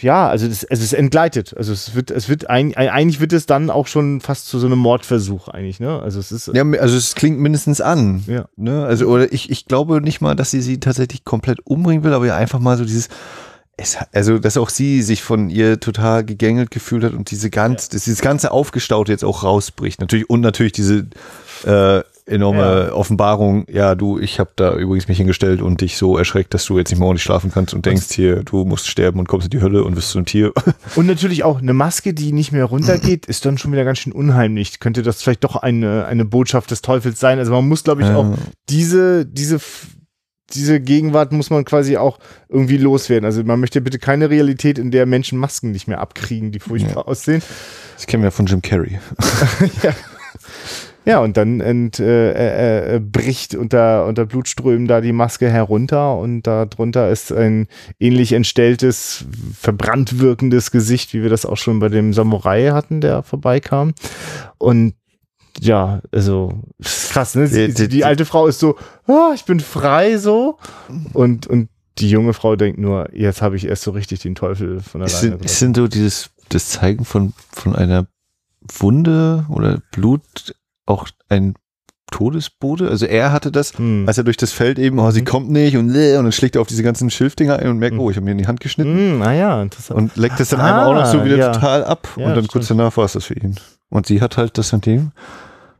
ja, also, das, es entgleitet. Also es wird, es wird ein, eigentlich wird es dann auch schon fast zu so einem Mordversuch eigentlich, ne? Also es ist Ja, also es klingt mindestens an. Ja. Ne? Also, oder ich, ich glaube nicht mal, dass sie sie tatsächlich komplett umbringen will, aber ja einfach mal so dieses, es, also, dass auch sie sich von ihr total gegängelt gefühlt hat und diese ganz, dass dieses ganze Aufgestaute jetzt auch rausbricht. Natürlich, und natürlich diese äh, enorme Offenbarung, ja, du, ich habe da übrigens mich hingestellt und dich so erschreckt, dass du jetzt nicht mehr ordentlich schlafen kannst und denkst hier, du musst sterben und kommst in die Hölle und wirst so ein Tier. Und natürlich auch eine Maske, die nicht mehr runtergeht, ist dann schon wieder ganz schön unheimlich. Könnte das vielleicht doch eine, eine Botschaft des Teufels sein? Also man muss, glaube ich, Ja. auch diese, diese, diese Gegenwart muss man quasi auch irgendwie loswerden. Also man möchte bitte keine Realität, in der Menschen Masken nicht mehr abkriegen, die furchtbar ja. aussehen. Das kennen wir von Jim Carrey. ja. Ja, und dann ent, äh, äh, bricht unter, unter Blutströmen da die Maske herunter und darunter ist ein ähnlich entstelltes, verbrannt wirkendes Gesicht, wie wir das auch schon bei dem Samurai hatten, der vorbeikam. Und ja, also krass, ne? Die, die, die alte Frau ist so, oh, ich bin frei so. Und, und die junge Frau denkt nur, jetzt habe ich erst so richtig den Teufel von alleine. Sind, sind so dieses das Zeigen von, von einer Wunde oder Blut auch ein Todesbote. Also er hatte das, hm. als er durch das Feld eben, oh, sie hm. kommt nicht und, und dann schlägt er auf diese ganzen Schilfdinger ein und merkt, hm. oh, ich habe mir in die Hand geschnitten. Hm, naja, interessant. Und leckt das dann ah, einmal auch noch so wieder ja. total ab. Ja, und dann stimmt. kurz danach war es das für ihn. Und sie hat halt das an dem.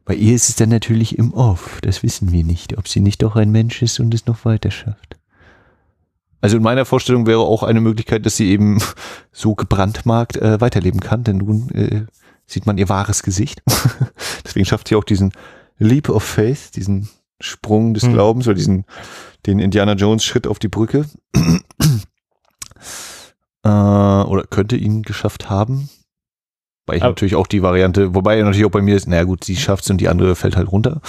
Bei ihr ist es dann natürlich im Off. Das wissen wir nicht, ob sie nicht doch ein Mensch ist und es noch weiter schafft. Also in meiner Vorstellung wäre auch eine Möglichkeit, dass sie eben so gebrandmarkt äh, weiterleben kann, denn nun äh, sieht man ihr wahres Gesicht. Deswegen schafft sie auch diesen Leap of Faith, diesen Sprung des hm. Glaubens oder diesen, den Indiana Jones Schritt auf die Brücke. äh, oder könnte ihn geschafft haben. Weil ich aber natürlich auch die Variante, wobei natürlich auch bei mir ist, naja gut, sie schafft es und die andere fällt halt runter.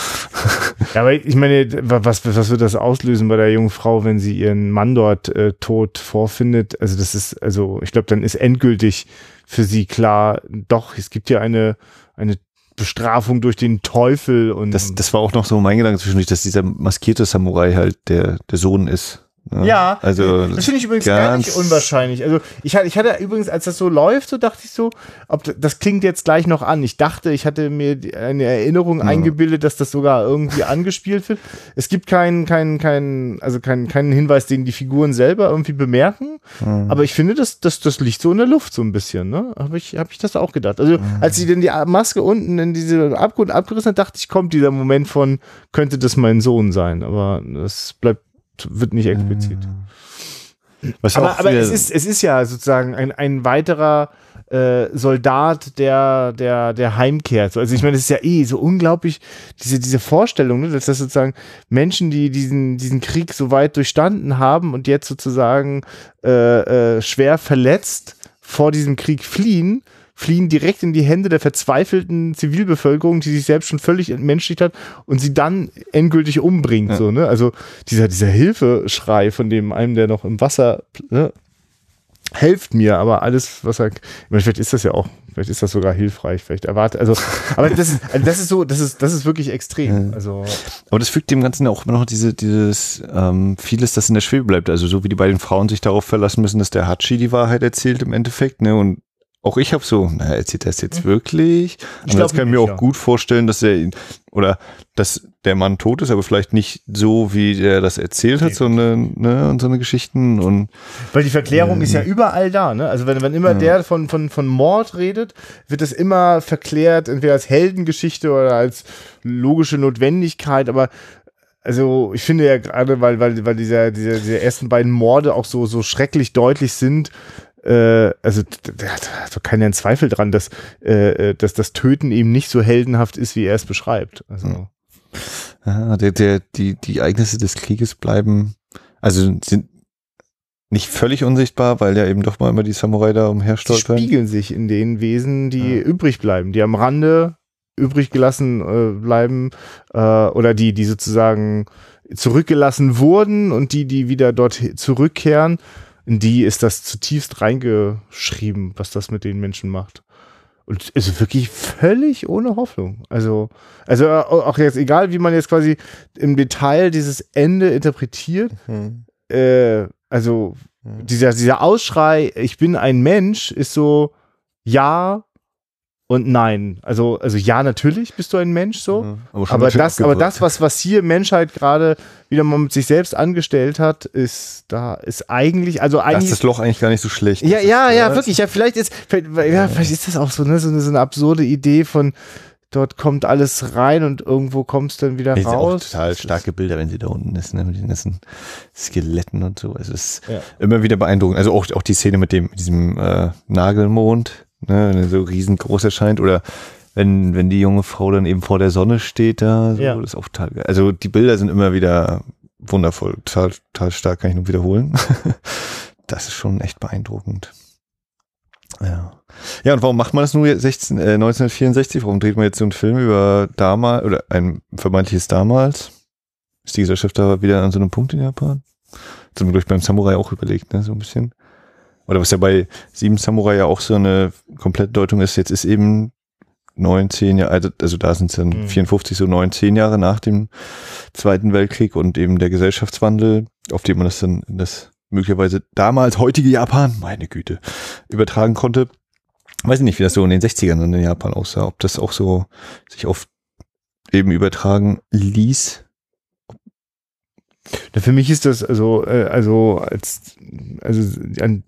ja, aber ich meine, was, was wird das auslösen bei der jungen Frau, wenn sie ihren Mann dort äh, tot vorfindet? Also das ist, also ich glaube, dann ist endgültig für sie klar, doch, es gibt ja eine, eine Bestrafung durch den Teufel und. Das, das war auch noch so mein Gedanke zwischendurch, dass dieser maskierte Samurai halt der, der Sohn ist. Ja, ja also das finde ich übrigens gar nicht unwahrscheinlich. Also ich hatte, ich hatte übrigens, als das so läuft, so dachte ich so, ob das klingt jetzt gleich noch an. Ich dachte, ich hatte mir eine Erinnerung ja. eingebildet, dass das sogar irgendwie angespielt wird. Es gibt keinen, keinen, keinen, also keinen, keinen Hinweis, den die Figuren selber irgendwie bemerken. Mhm. Aber ich finde, das, das, das liegt so in der Luft so ein bisschen. Ne, habe ich, habe ich das auch gedacht. Also mhm. als sie denn die Maske unten in diese Abgrund abgerissen hat, dachte ich, kommt dieser Moment von, könnte das mein Sohn sein. Aber das bleibt wird nicht explizit. Was aber, aber es, ist, es ist ja sozusagen ein, ein weiterer äh, Soldat, der, der, der heimkehrt. Also ich meine, es ist ja eh so unglaublich, diese, diese Vorstellung, ne, dass das sozusagen Menschen, die diesen, diesen Krieg so weit durchstanden haben und jetzt sozusagen äh, äh, schwer verletzt vor diesem Krieg fliehen, fliehen direkt in die Hände der verzweifelten Zivilbevölkerung, die sich selbst schon völlig entmenschlicht hat und sie dann endgültig umbringt. Ja. So, ne? Also dieser, dieser Hilfeschrei von dem einem, der noch im Wasser, ne? helft mir, aber alles, was er, vielleicht ist das ja auch, vielleicht ist das sogar hilfreich, vielleicht erwartet, also, aber das ist, also das ist so, das ist, das ist wirklich extrem, ja. also. Aber das fügt dem Ganzen auch immer noch diese, dieses, ähm, vieles, das in der Schwebe bleibt, also so wie die beiden Frauen sich darauf verlassen müssen, dass der Hachi die Wahrheit erzählt im Endeffekt, ne, und auch ich habe so, na, erzählt er das jetzt mhm. wirklich? Ich aber das kann ich mir auch ja. gut vorstellen, dass er oder dass der Mann tot ist, aber vielleicht nicht so, wie der das erzählt hat, sondern ne, und so eine Geschichten und weil die Verklärung äh, ist ja überall da, ne? Also wenn, wenn immer ja. der von, von, von Mord redet, wird das immer verklärt, entweder als Heldengeschichte oder als logische Notwendigkeit, aber also ich finde ja gerade, weil, weil, weil dieser, dieser, diese ersten beiden Morde auch so, so schrecklich deutlich sind, also der hat also keinen Zweifel dran, dass, äh, äh, dass das Töten eben nicht so heldenhaft ist, wie er es beschreibt. Also. Ja, der, der, die, die Ereignisse des Krieges bleiben, also sind nicht völlig unsichtbar, weil ja eben doch mal immer die Samurai da umherstolpern. Die spiegeln sich in den Wesen, die ja. übrig bleiben, die am Rande übrig gelassen äh, bleiben äh, oder die, die sozusagen zurückgelassen wurden und die, die wieder dort zurückkehren in die ist das zutiefst reingeschrieben, was das mit den Menschen macht. Und ist also wirklich völlig ohne Hoffnung. Also, also äh, auch jetzt, egal wie man jetzt quasi im Detail dieses Ende interpretiert, mhm. äh, also mhm. dieser, dieser Ausschrei, ich bin ein Mensch, ist so, ja, und nein. Also, also ja, natürlich bist du ein Mensch so. Mhm, aber, aber das, aber das, was, was hier Menschheit gerade wieder mal mit sich selbst angestellt hat, ist da, ist eigentlich, also eigentlich. Das ist das Loch eigentlich gar nicht so schlecht. Ja, ja, ja, ja, wirklich. Ja, vielleicht ist, vielleicht, ja, vielleicht ist das auch so, ne, so eine, so eine absurde Idee von, dort kommt alles rein und irgendwo kommst dann wieder das raus. Auch total starke Bilder, wenn sie da unten ist, ne, mit den ganzen Skeletten und so. Es ist ja. immer wieder beeindruckend. Also auch, auch die Szene mit dem, mit diesem äh, Nagelmond ne, wenn er so riesengroß erscheint oder wenn, wenn die junge Frau dann eben vor der Sonne steht da, so, ja. das ist auch total, also die Bilder sind immer wieder wundervoll, total, total stark, kann ich nur wiederholen. das ist schon echt beeindruckend. Ja. Ja, und warum macht man das nur 16, äh, 1964? Warum dreht man jetzt so einen Film über damals oder ein vermeintliches damals? Ist die Gesellschaft da wieder an so einem Punkt in Japan? Wir durch beim Samurai auch überlegt, ne, so ein bisschen. Oder was ja bei Sieben Samurai ja auch so eine komplette Deutung ist, jetzt ist eben neun, zehn Jahre, also, also da sind es dann mhm. 54, so neun, zehn Jahre nach dem Zweiten Weltkrieg und eben der Gesellschaftswandel, auf dem man das dann in das möglicherweise damals heutige Japan, meine Güte, übertragen konnte. Weiß ich nicht, wie das so in den 60ern in Japan aussah, ob das auch so sich oft eben übertragen ließ. Für mich ist das also äh, also als also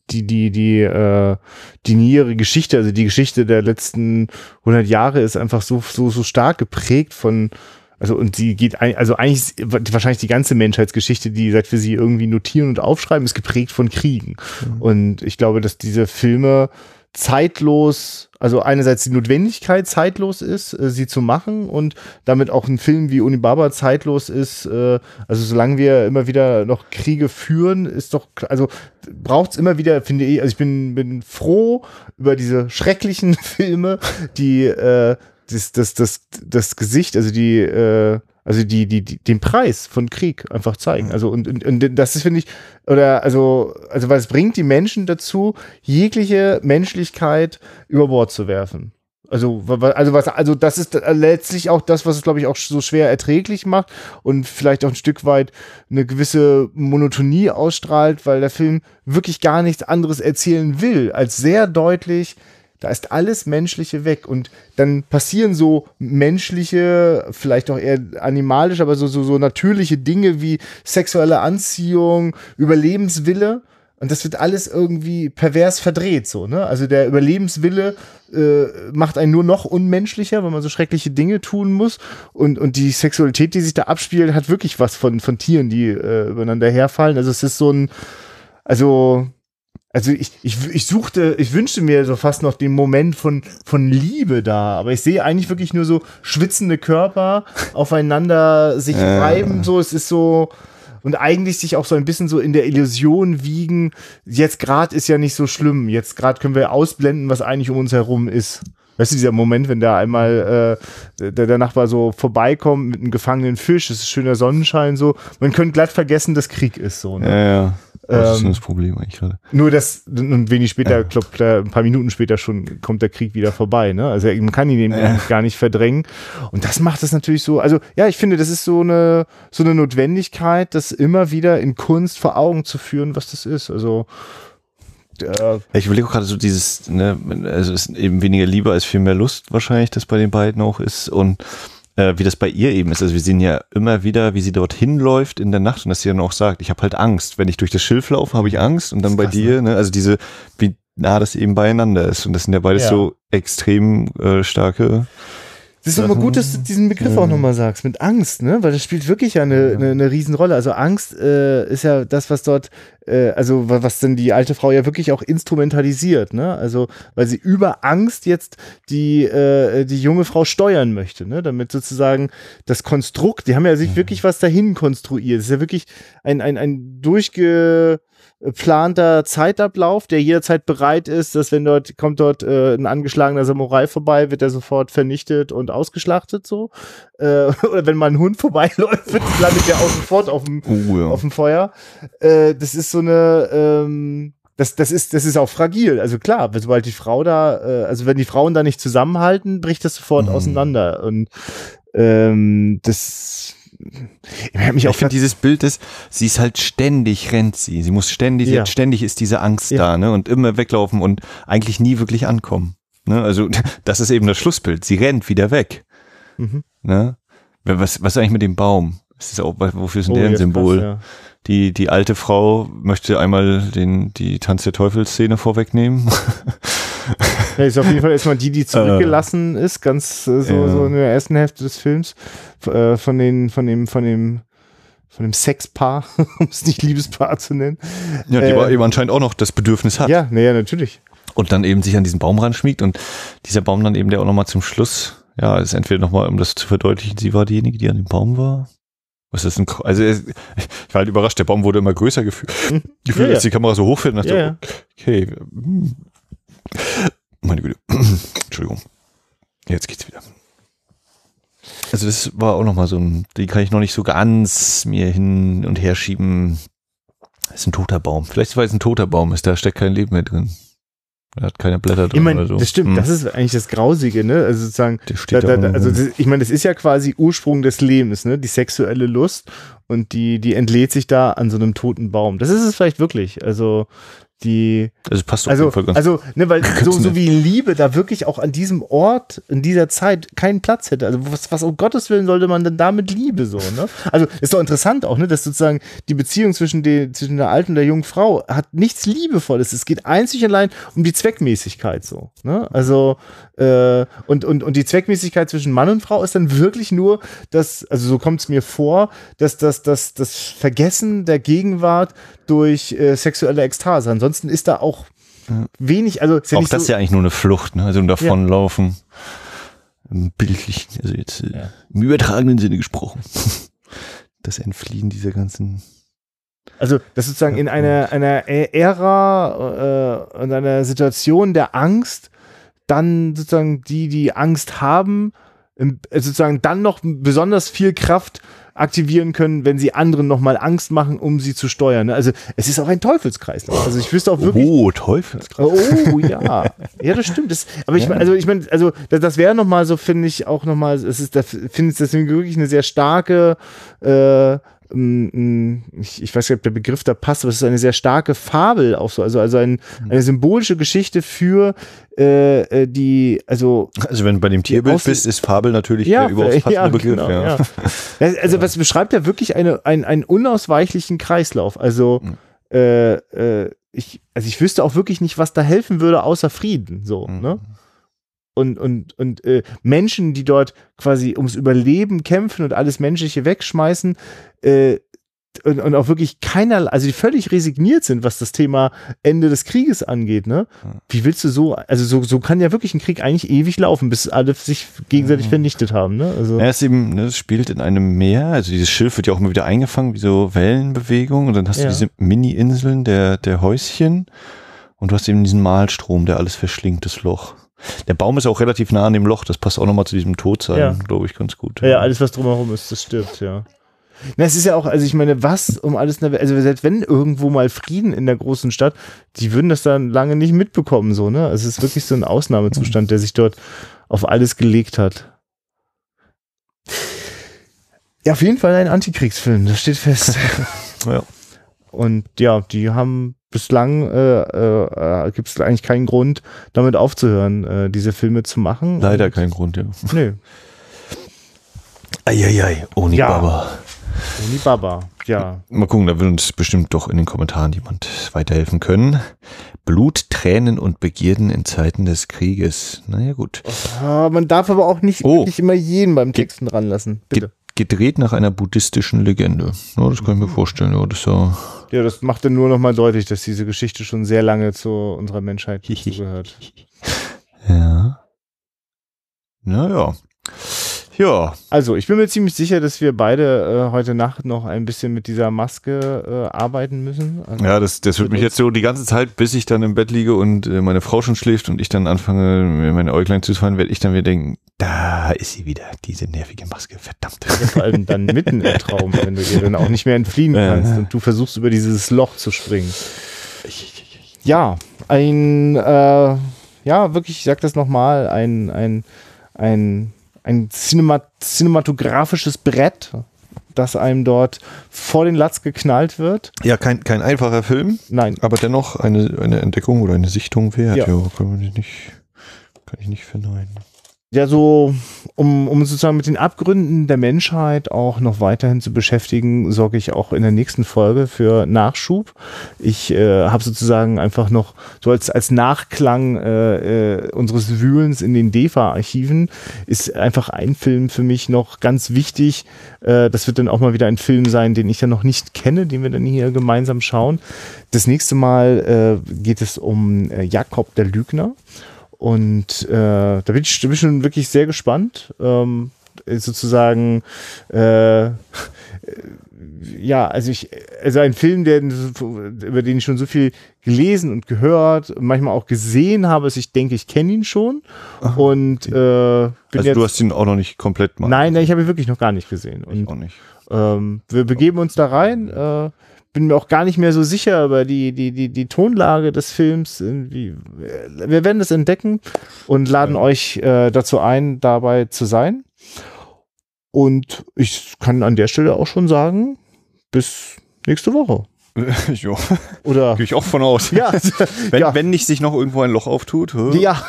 die die die äh, die nähere Geschichte also die Geschichte der letzten 100 Jahre ist einfach so so so stark geprägt von also und sie geht also eigentlich wahrscheinlich die ganze Menschheitsgeschichte die sagt für sie irgendwie notieren und aufschreiben ist geprägt von Kriegen mhm. und ich glaube dass diese Filme zeitlos, also einerseits die Notwendigkeit zeitlos ist, äh, sie zu machen und damit auch ein Film wie Unibaba zeitlos ist. Äh, also solange wir immer wieder noch Kriege führen, ist doch, also braucht es immer wieder, finde ich, also ich bin, bin froh über diese schrecklichen Filme, die äh, das, das, das, das Gesicht, also die äh, also die, die, die, den Preis von Krieg einfach zeigen. Also und, und, und das ist, finde ich, oder also, also es bringt die Menschen dazu, jegliche Menschlichkeit über Bord zu werfen. Also, also was, also das ist letztlich auch das, was es, glaube ich, auch so schwer erträglich macht und vielleicht auch ein Stück weit eine gewisse Monotonie ausstrahlt, weil der Film wirklich gar nichts anderes erzählen will, als sehr deutlich da ist alles Menschliche weg und dann passieren so menschliche, vielleicht auch eher animalisch, aber so, so, so natürliche Dinge wie sexuelle Anziehung, Überlebenswille. Und das wird alles irgendwie pervers verdreht, so, ne? Also der Überlebenswille äh, macht einen nur noch unmenschlicher, weil man so schreckliche Dinge tun muss. Und, und die Sexualität, die sich da abspielt, hat wirklich was von, von Tieren, die äh, übereinander herfallen. Also es ist so ein, also also ich, ich, ich suchte, ich wünschte mir so fast noch den Moment von, von Liebe da, aber ich sehe eigentlich wirklich nur so schwitzende Körper aufeinander sich äh. reiben, so, es ist so, und eigentlich sich auch so ein bisschen so in der Illusion wiegen, jetzt gerade ist ja nicht so schlimm, jetzt gerade können wir ausblenden, was eigentlich um uns herum ist. Weißt du, dieser Moment, wenn da einmal äh, der, der Nachbar so vorbeikommt mit einem gefangenen Fisch, es ist schöner Sonnenschein so, man könnte glatt vergessen, dass Krieg ist so. Ne? Ja, ja. Das ähm, ist das Problem eigentlich gerade. Nur das, und wenig später, ja. glaub, ein paar Minuten später schon kommt der Krieg wieder vorbei, ne? Also man kann ihn ja. gar nicht verdrängen. Und das macht es natürlich so, also ja, ich finde, das ist so eine, so eine Notwendigkeit, das immer wieder in Kunst vor Augen zu führen, was das ist. Also äh, ich überlege gerade so dieses, ne, also es ist eben weniger Liebe als viel mehr Lust wahrscheinlich, das bei den beiden auch ist. Und äh, wie das bei ihr eben ist. Also wir sehen ja immer wieder, wie sie dorthin läuft in der Nacht und dass sie dann auch sagt, ich habe halt Angst. Wenn ich durch das Schilf laufe, habe ich Angst. Und dann bei dir, ne? ne, also diese, wie nah das eben beieinander ist. Und das sind ja beides ja. so extrem äh, starke das ist immer gut, dass du diesen Begriff auch nochmal sagst, mit Angst, ne? Weil das spielt wirklich ja eine, ja. eine, eine Riesenrolle. Also Angst äh, ist ja das, was dort, äh, also was denn die alte Frau ja wirklich auch instrumentalisiert, ne? Also, weil sie über Angst jetzt die, äh, die junge Frau steuern möchte, ne? Damit sozusagen das Konstrukt, die haben ja sich mhm. wirklich was dahin konstruiert. Das ist ja wirklich ein, ein, ein durchge geplanter Zeitablauf, der jederzeit bereit ist, dass wenn dort kommt dort äh, ein angeschlagener Samurai vorbei, wird er sofort vernichtet und ausgeschlachtet so. Äh, oder wenn mal ein Hund vorbeiläuft, landet er auch sofort auf dem, oh, ja. auf dem Feuer. Äh, das ist so eine ähm, das, das, ist, das ist auch fragil. Also klar, sobald die Frau da, äh, also wenn die Frauen da nicht zusammenhalten, bricht das sofort mhm. auseinander. Und ähm, das ich, ich finde dieses Bild ist, sie ist halt ständig rennt sie. Sie muss ständig, ja. ständig ist diese Angst ja. da, ne? Und immer weglaufen und eigentlich nie wirklich ankommen. Ne? Also das ist eben das Schlussbild. Sie rennt wieder weg. Mhm. Ne? Was, was eigentlich mit dem Baum? Das ist auch, wofür ist denn oh, der ein Symbol? Krass, ja. Die, die alte Frau möchte einmal den, die Tanz der Teufel-Szene vorwegnehmen. Ja, ist auf jeden Fall erstmal die, die zurückgelassen ist, ganz äh, so, ja. so in der ersten Hälfte des Films, äh, von den, von dem, von dem, von dem Sexpaar, um es nicht Liebespaar zu nennen. Ja, die äh, eben anscheinend auch noch das Bedürfnis hat. Ja, naja, natürlich. Und dann eben sich an diesen Baum ranschmiegt und dieser Baum dann eben, der auch nochmal zum Schluss, ja, ist entweder nochmal, um das zu verdeutlichen, sie war diejenige, die an dem Baum war. Was ist ein, also ich war halt überrascht, der Baum wurde immer größer gefühlt, Hm. gefühlt Ja, als ja. die Kamera so hochfährt und dachte, Ja, ja. okay, hm. Meine Güte, Entschuldigung, jetzt geht's wieder. Also das war auch nochmal so ein, die kann ich noch nicht so ganz mir hin und her schieben. Das ist ein toter Baum. Vielleicht weil es ein toter Baum ist, da steckt kein Leben mehr drin. Er hat keine Blätter drin Ich meine, oder so. das stimmt, Hm. das ist eigentlich das Grausige, ne? Also sozusagen, Der steht da, da da, also das, ich meine, das ist ja quasi Ursprung des Lebens, ne? Die sexuelle Lust und die, die entlädt sich da an so einem toten Baum. Das ist es vielleicht wirklich. Also die, Also passt also, also, ne, weil so, so wie Liebe da wirklich auch an diesem Ort, in dieser Zeit keinen Platz hätte. Also was, was um Gottes Willen sollte man denn da mit Liebe so, ne? Also ist doch interessant auch, ne, dass sozusagen die Beziehung zwischen, den, zwischen der alten und der jungen Frau hat nichts Liebevolles. Es geht einzig und allein um die Zweckmäßigkeit so, ne? Also äh, und, und, und die Zweckmäßigkeit zwischen Mann und Frau ist dann wirklich nur das, also so kommt es mir vor, dass das, das, das Vergessen der Gegenwart durch äh, sexuelle Ekstase. Ansonsten ist da auch wenig, also ist ja Auch das so, ist ja eigentlich nur eine Flucht, ne? Also ein davonlaufen. Im bildlichen, also jetzt äh, Ja. im übertragenen Sinne gesprochen. Das Entfliehen dieser ganzen. also das sozusagen in einer, einer Ä- Ära äh, und einer Situation der Angst, dann sozusagen die, die Angst haben, äh, sozusagen dann noch besonders viel Kraft aktivieren können, wenn sie anderen nochmal Angst machen, um sie zu steuern. ne? Also es ist auch ein Teufelskreislauf. Also ich wüsste auch wirklich, Oh, Teufelskreis. Oh ja, ja, das stimmt. Das, aber ich Ja. meine, also ich meine, also das, das wäre noch mal so, finde ich auch noch mal. Es ist, da finde ich das wirklich eine sehr starke. Äh, ich, ich weiß nicht, ob der Begriff da passt, aber es ist eine sehr starke Fabel auch so, also also ein, Mhm. eine symbolische Geschichte für äh, äh, die, also Also wenn du bei dem Tierbild bist, ist Fabel natürlich der überaus passende Begriff. genau, ja. ja. Also was beschreibt ja wirklich eine, ein, einen unausweichlichen Kreislauf. Also Mhm. äh, äh, ich, also ich wüsste auch wirklich nicht, was da helfen würde, außer Frieden. So, Mhm. ne? Und, und, und äh, Menschen, die dort quasi ums Überleben kämpfen und alles Menschliche wegschmeißen, äh, und, und auch wirklich keiner, also die völlig resigniert sind, was das Thema Ende des Krieges angeht, ne? Wie willst du so, also so, so kann ja wirklich ein Krieg eigentlich ewig laufen, bis alle sich gegenseitig vernichtet haben, ne? Also, Ja, es ist eben, ne, es spielt in einem Meer, also dieses Schilf wird ja auch immer wieder eingefangen, wie so Wellenbewegung und dann hast Ja. du diese Mini-Inseln der, der Häuschen und du hast eben diesen Malstrom, der alles verschlingt, das Loch. Der Baum ist auch relativ nah an dem Loch, das passt auch nochmal zu diesem Todsein, Ja. glaube ich, ganz gut. Ja, ja, alles, was drumherum ist, das stirbt, ja. Na, es ist ja auch, also ich meine, was um alles, in der Welt- also selbst wenn irgendwo mal Frieden in der großen Stadt, die würden das dann lange nicht mitbekommen, so, ne? Also es ist wirklich so ein Ausnahmezustand, der sich dort auf alles gelegt hat. Ja, auf jeden Fall ein Antikriegsfilm, das steht fest. Ja. Und ja, die haben bislang, äh, äh, gibt es eigentlich keinen Grund, damit aufzuhören, äh, diese Filme zu machen. Leider Und- kein Grund, ja. Nö, Eieiei, ohne Ja. Baba. Alibaba, ja. Mal gucken, da will uns bestimmt doch in den Kommentaren jemand weiterhelfen können. Blut, Tränen und Begierden in Zeiten des Krieges. Naja, gut. Ah, man darf aber auch nicht, Oh. nicht immer jeden beim Texten ranlassen. Bitte. Gedreht nach einer buddhistischen Legende. Ja, das kann ich mir vorstellen. Ja, das ist ja Ja, das macht dann nur noch mal deutlich, dass diese Geschichte schon sehr lange zu unserer Menschheit zugehört. Ja. Naja. Ja. Also, ich bin mir ziemlich sicher, dass wir beide äh, heute Nacht noch ein bisschen mit dieser Maske äh, arbeiten müssen. Also, Ja, das, das wird mich jetzt so die ganze Zeit, bis ich dann im Bett liege und äh, meine Frau schon schläft und ich dann anfange, mir meine Äuglein zu fallen, werde ich dann wieder denken, da ist sie wieder, diese nervige Maske, verdammt. ja, vor allem dann mitten im Traum, wenn du dir dann auch nicht mehr entfliehen kannst und du versuchst über dieses Loch zu springen. Ja, ein, äh, ja, wirklich, ich sag das nochmal, ein, ein, ein, ein Cinema cinematografisches Brett, das einem dort vor den Latz geknallt wird. Ja, kein, kein einfacher Film, Nein, aber dennoch eine, eine Entdeckung oder eine Sichtung wert. Ja. Ja, kann, man nicht, kann ich nicht verneinen. Ja, so, um, um sozusagen mit den Abgründen der Menschheit auch noch weiterhin zu beschäftigen, sorge ich auch in der nächsten Folge für Nachschub. Ich äh, habe sozusagen einfach noch so als, als Nachklang äh, äh, unseres Wühlens in den DEFA-Archiven ist einfach ein Film für mich noch ganz wichtig. Äh, das wird dann auch mal wieder ein Film sein, den ich ja noch nicht kenne, den wir dann hier gemeinsam schauen. Das nächste Mal äh, geht es um äh, Jakob der Lügner. Und äh, da, bin ich, bin ich schon wirklich sehr gespannt. Ähm, sozusagen äh, ja, also ich, also ein Film, der, über den ich schon so viel gelesen und gehört, manchmal auch gesehen habe, also ich denke, ich kenne ihn schon. Aha, und äh, also jetzt, du hast ihn auch noch nicht komplett mal. Nein, nein, ich habe ihn wirklich noch gar nicht gesehen. Und, ich auch nicht. Ähm, wir begeben uns da rein. Äh, bin mir auch gar nicht mehr so sicher über die, die, die, die Tonlage des Films. Irgendwie. Wir werden das entdecken und laden ja. euch äh, dazu ein, dabei zu sein. Und ich kann an der Stelle auch schon sagen, bis nächste Woche. jo. Oder gehe ich auch von aus. Ja, wenn, ja. wenn nicht sich noch irgendwo ein Loch auftut. Hä? Ja,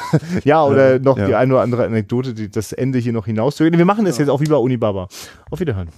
ja, oder noch ja. die eine oder andere Anekdote, die das Ende hier noch hinauszögert. Wir machen das jetzt auch wie bei Unibaba. Auf Wiederhören.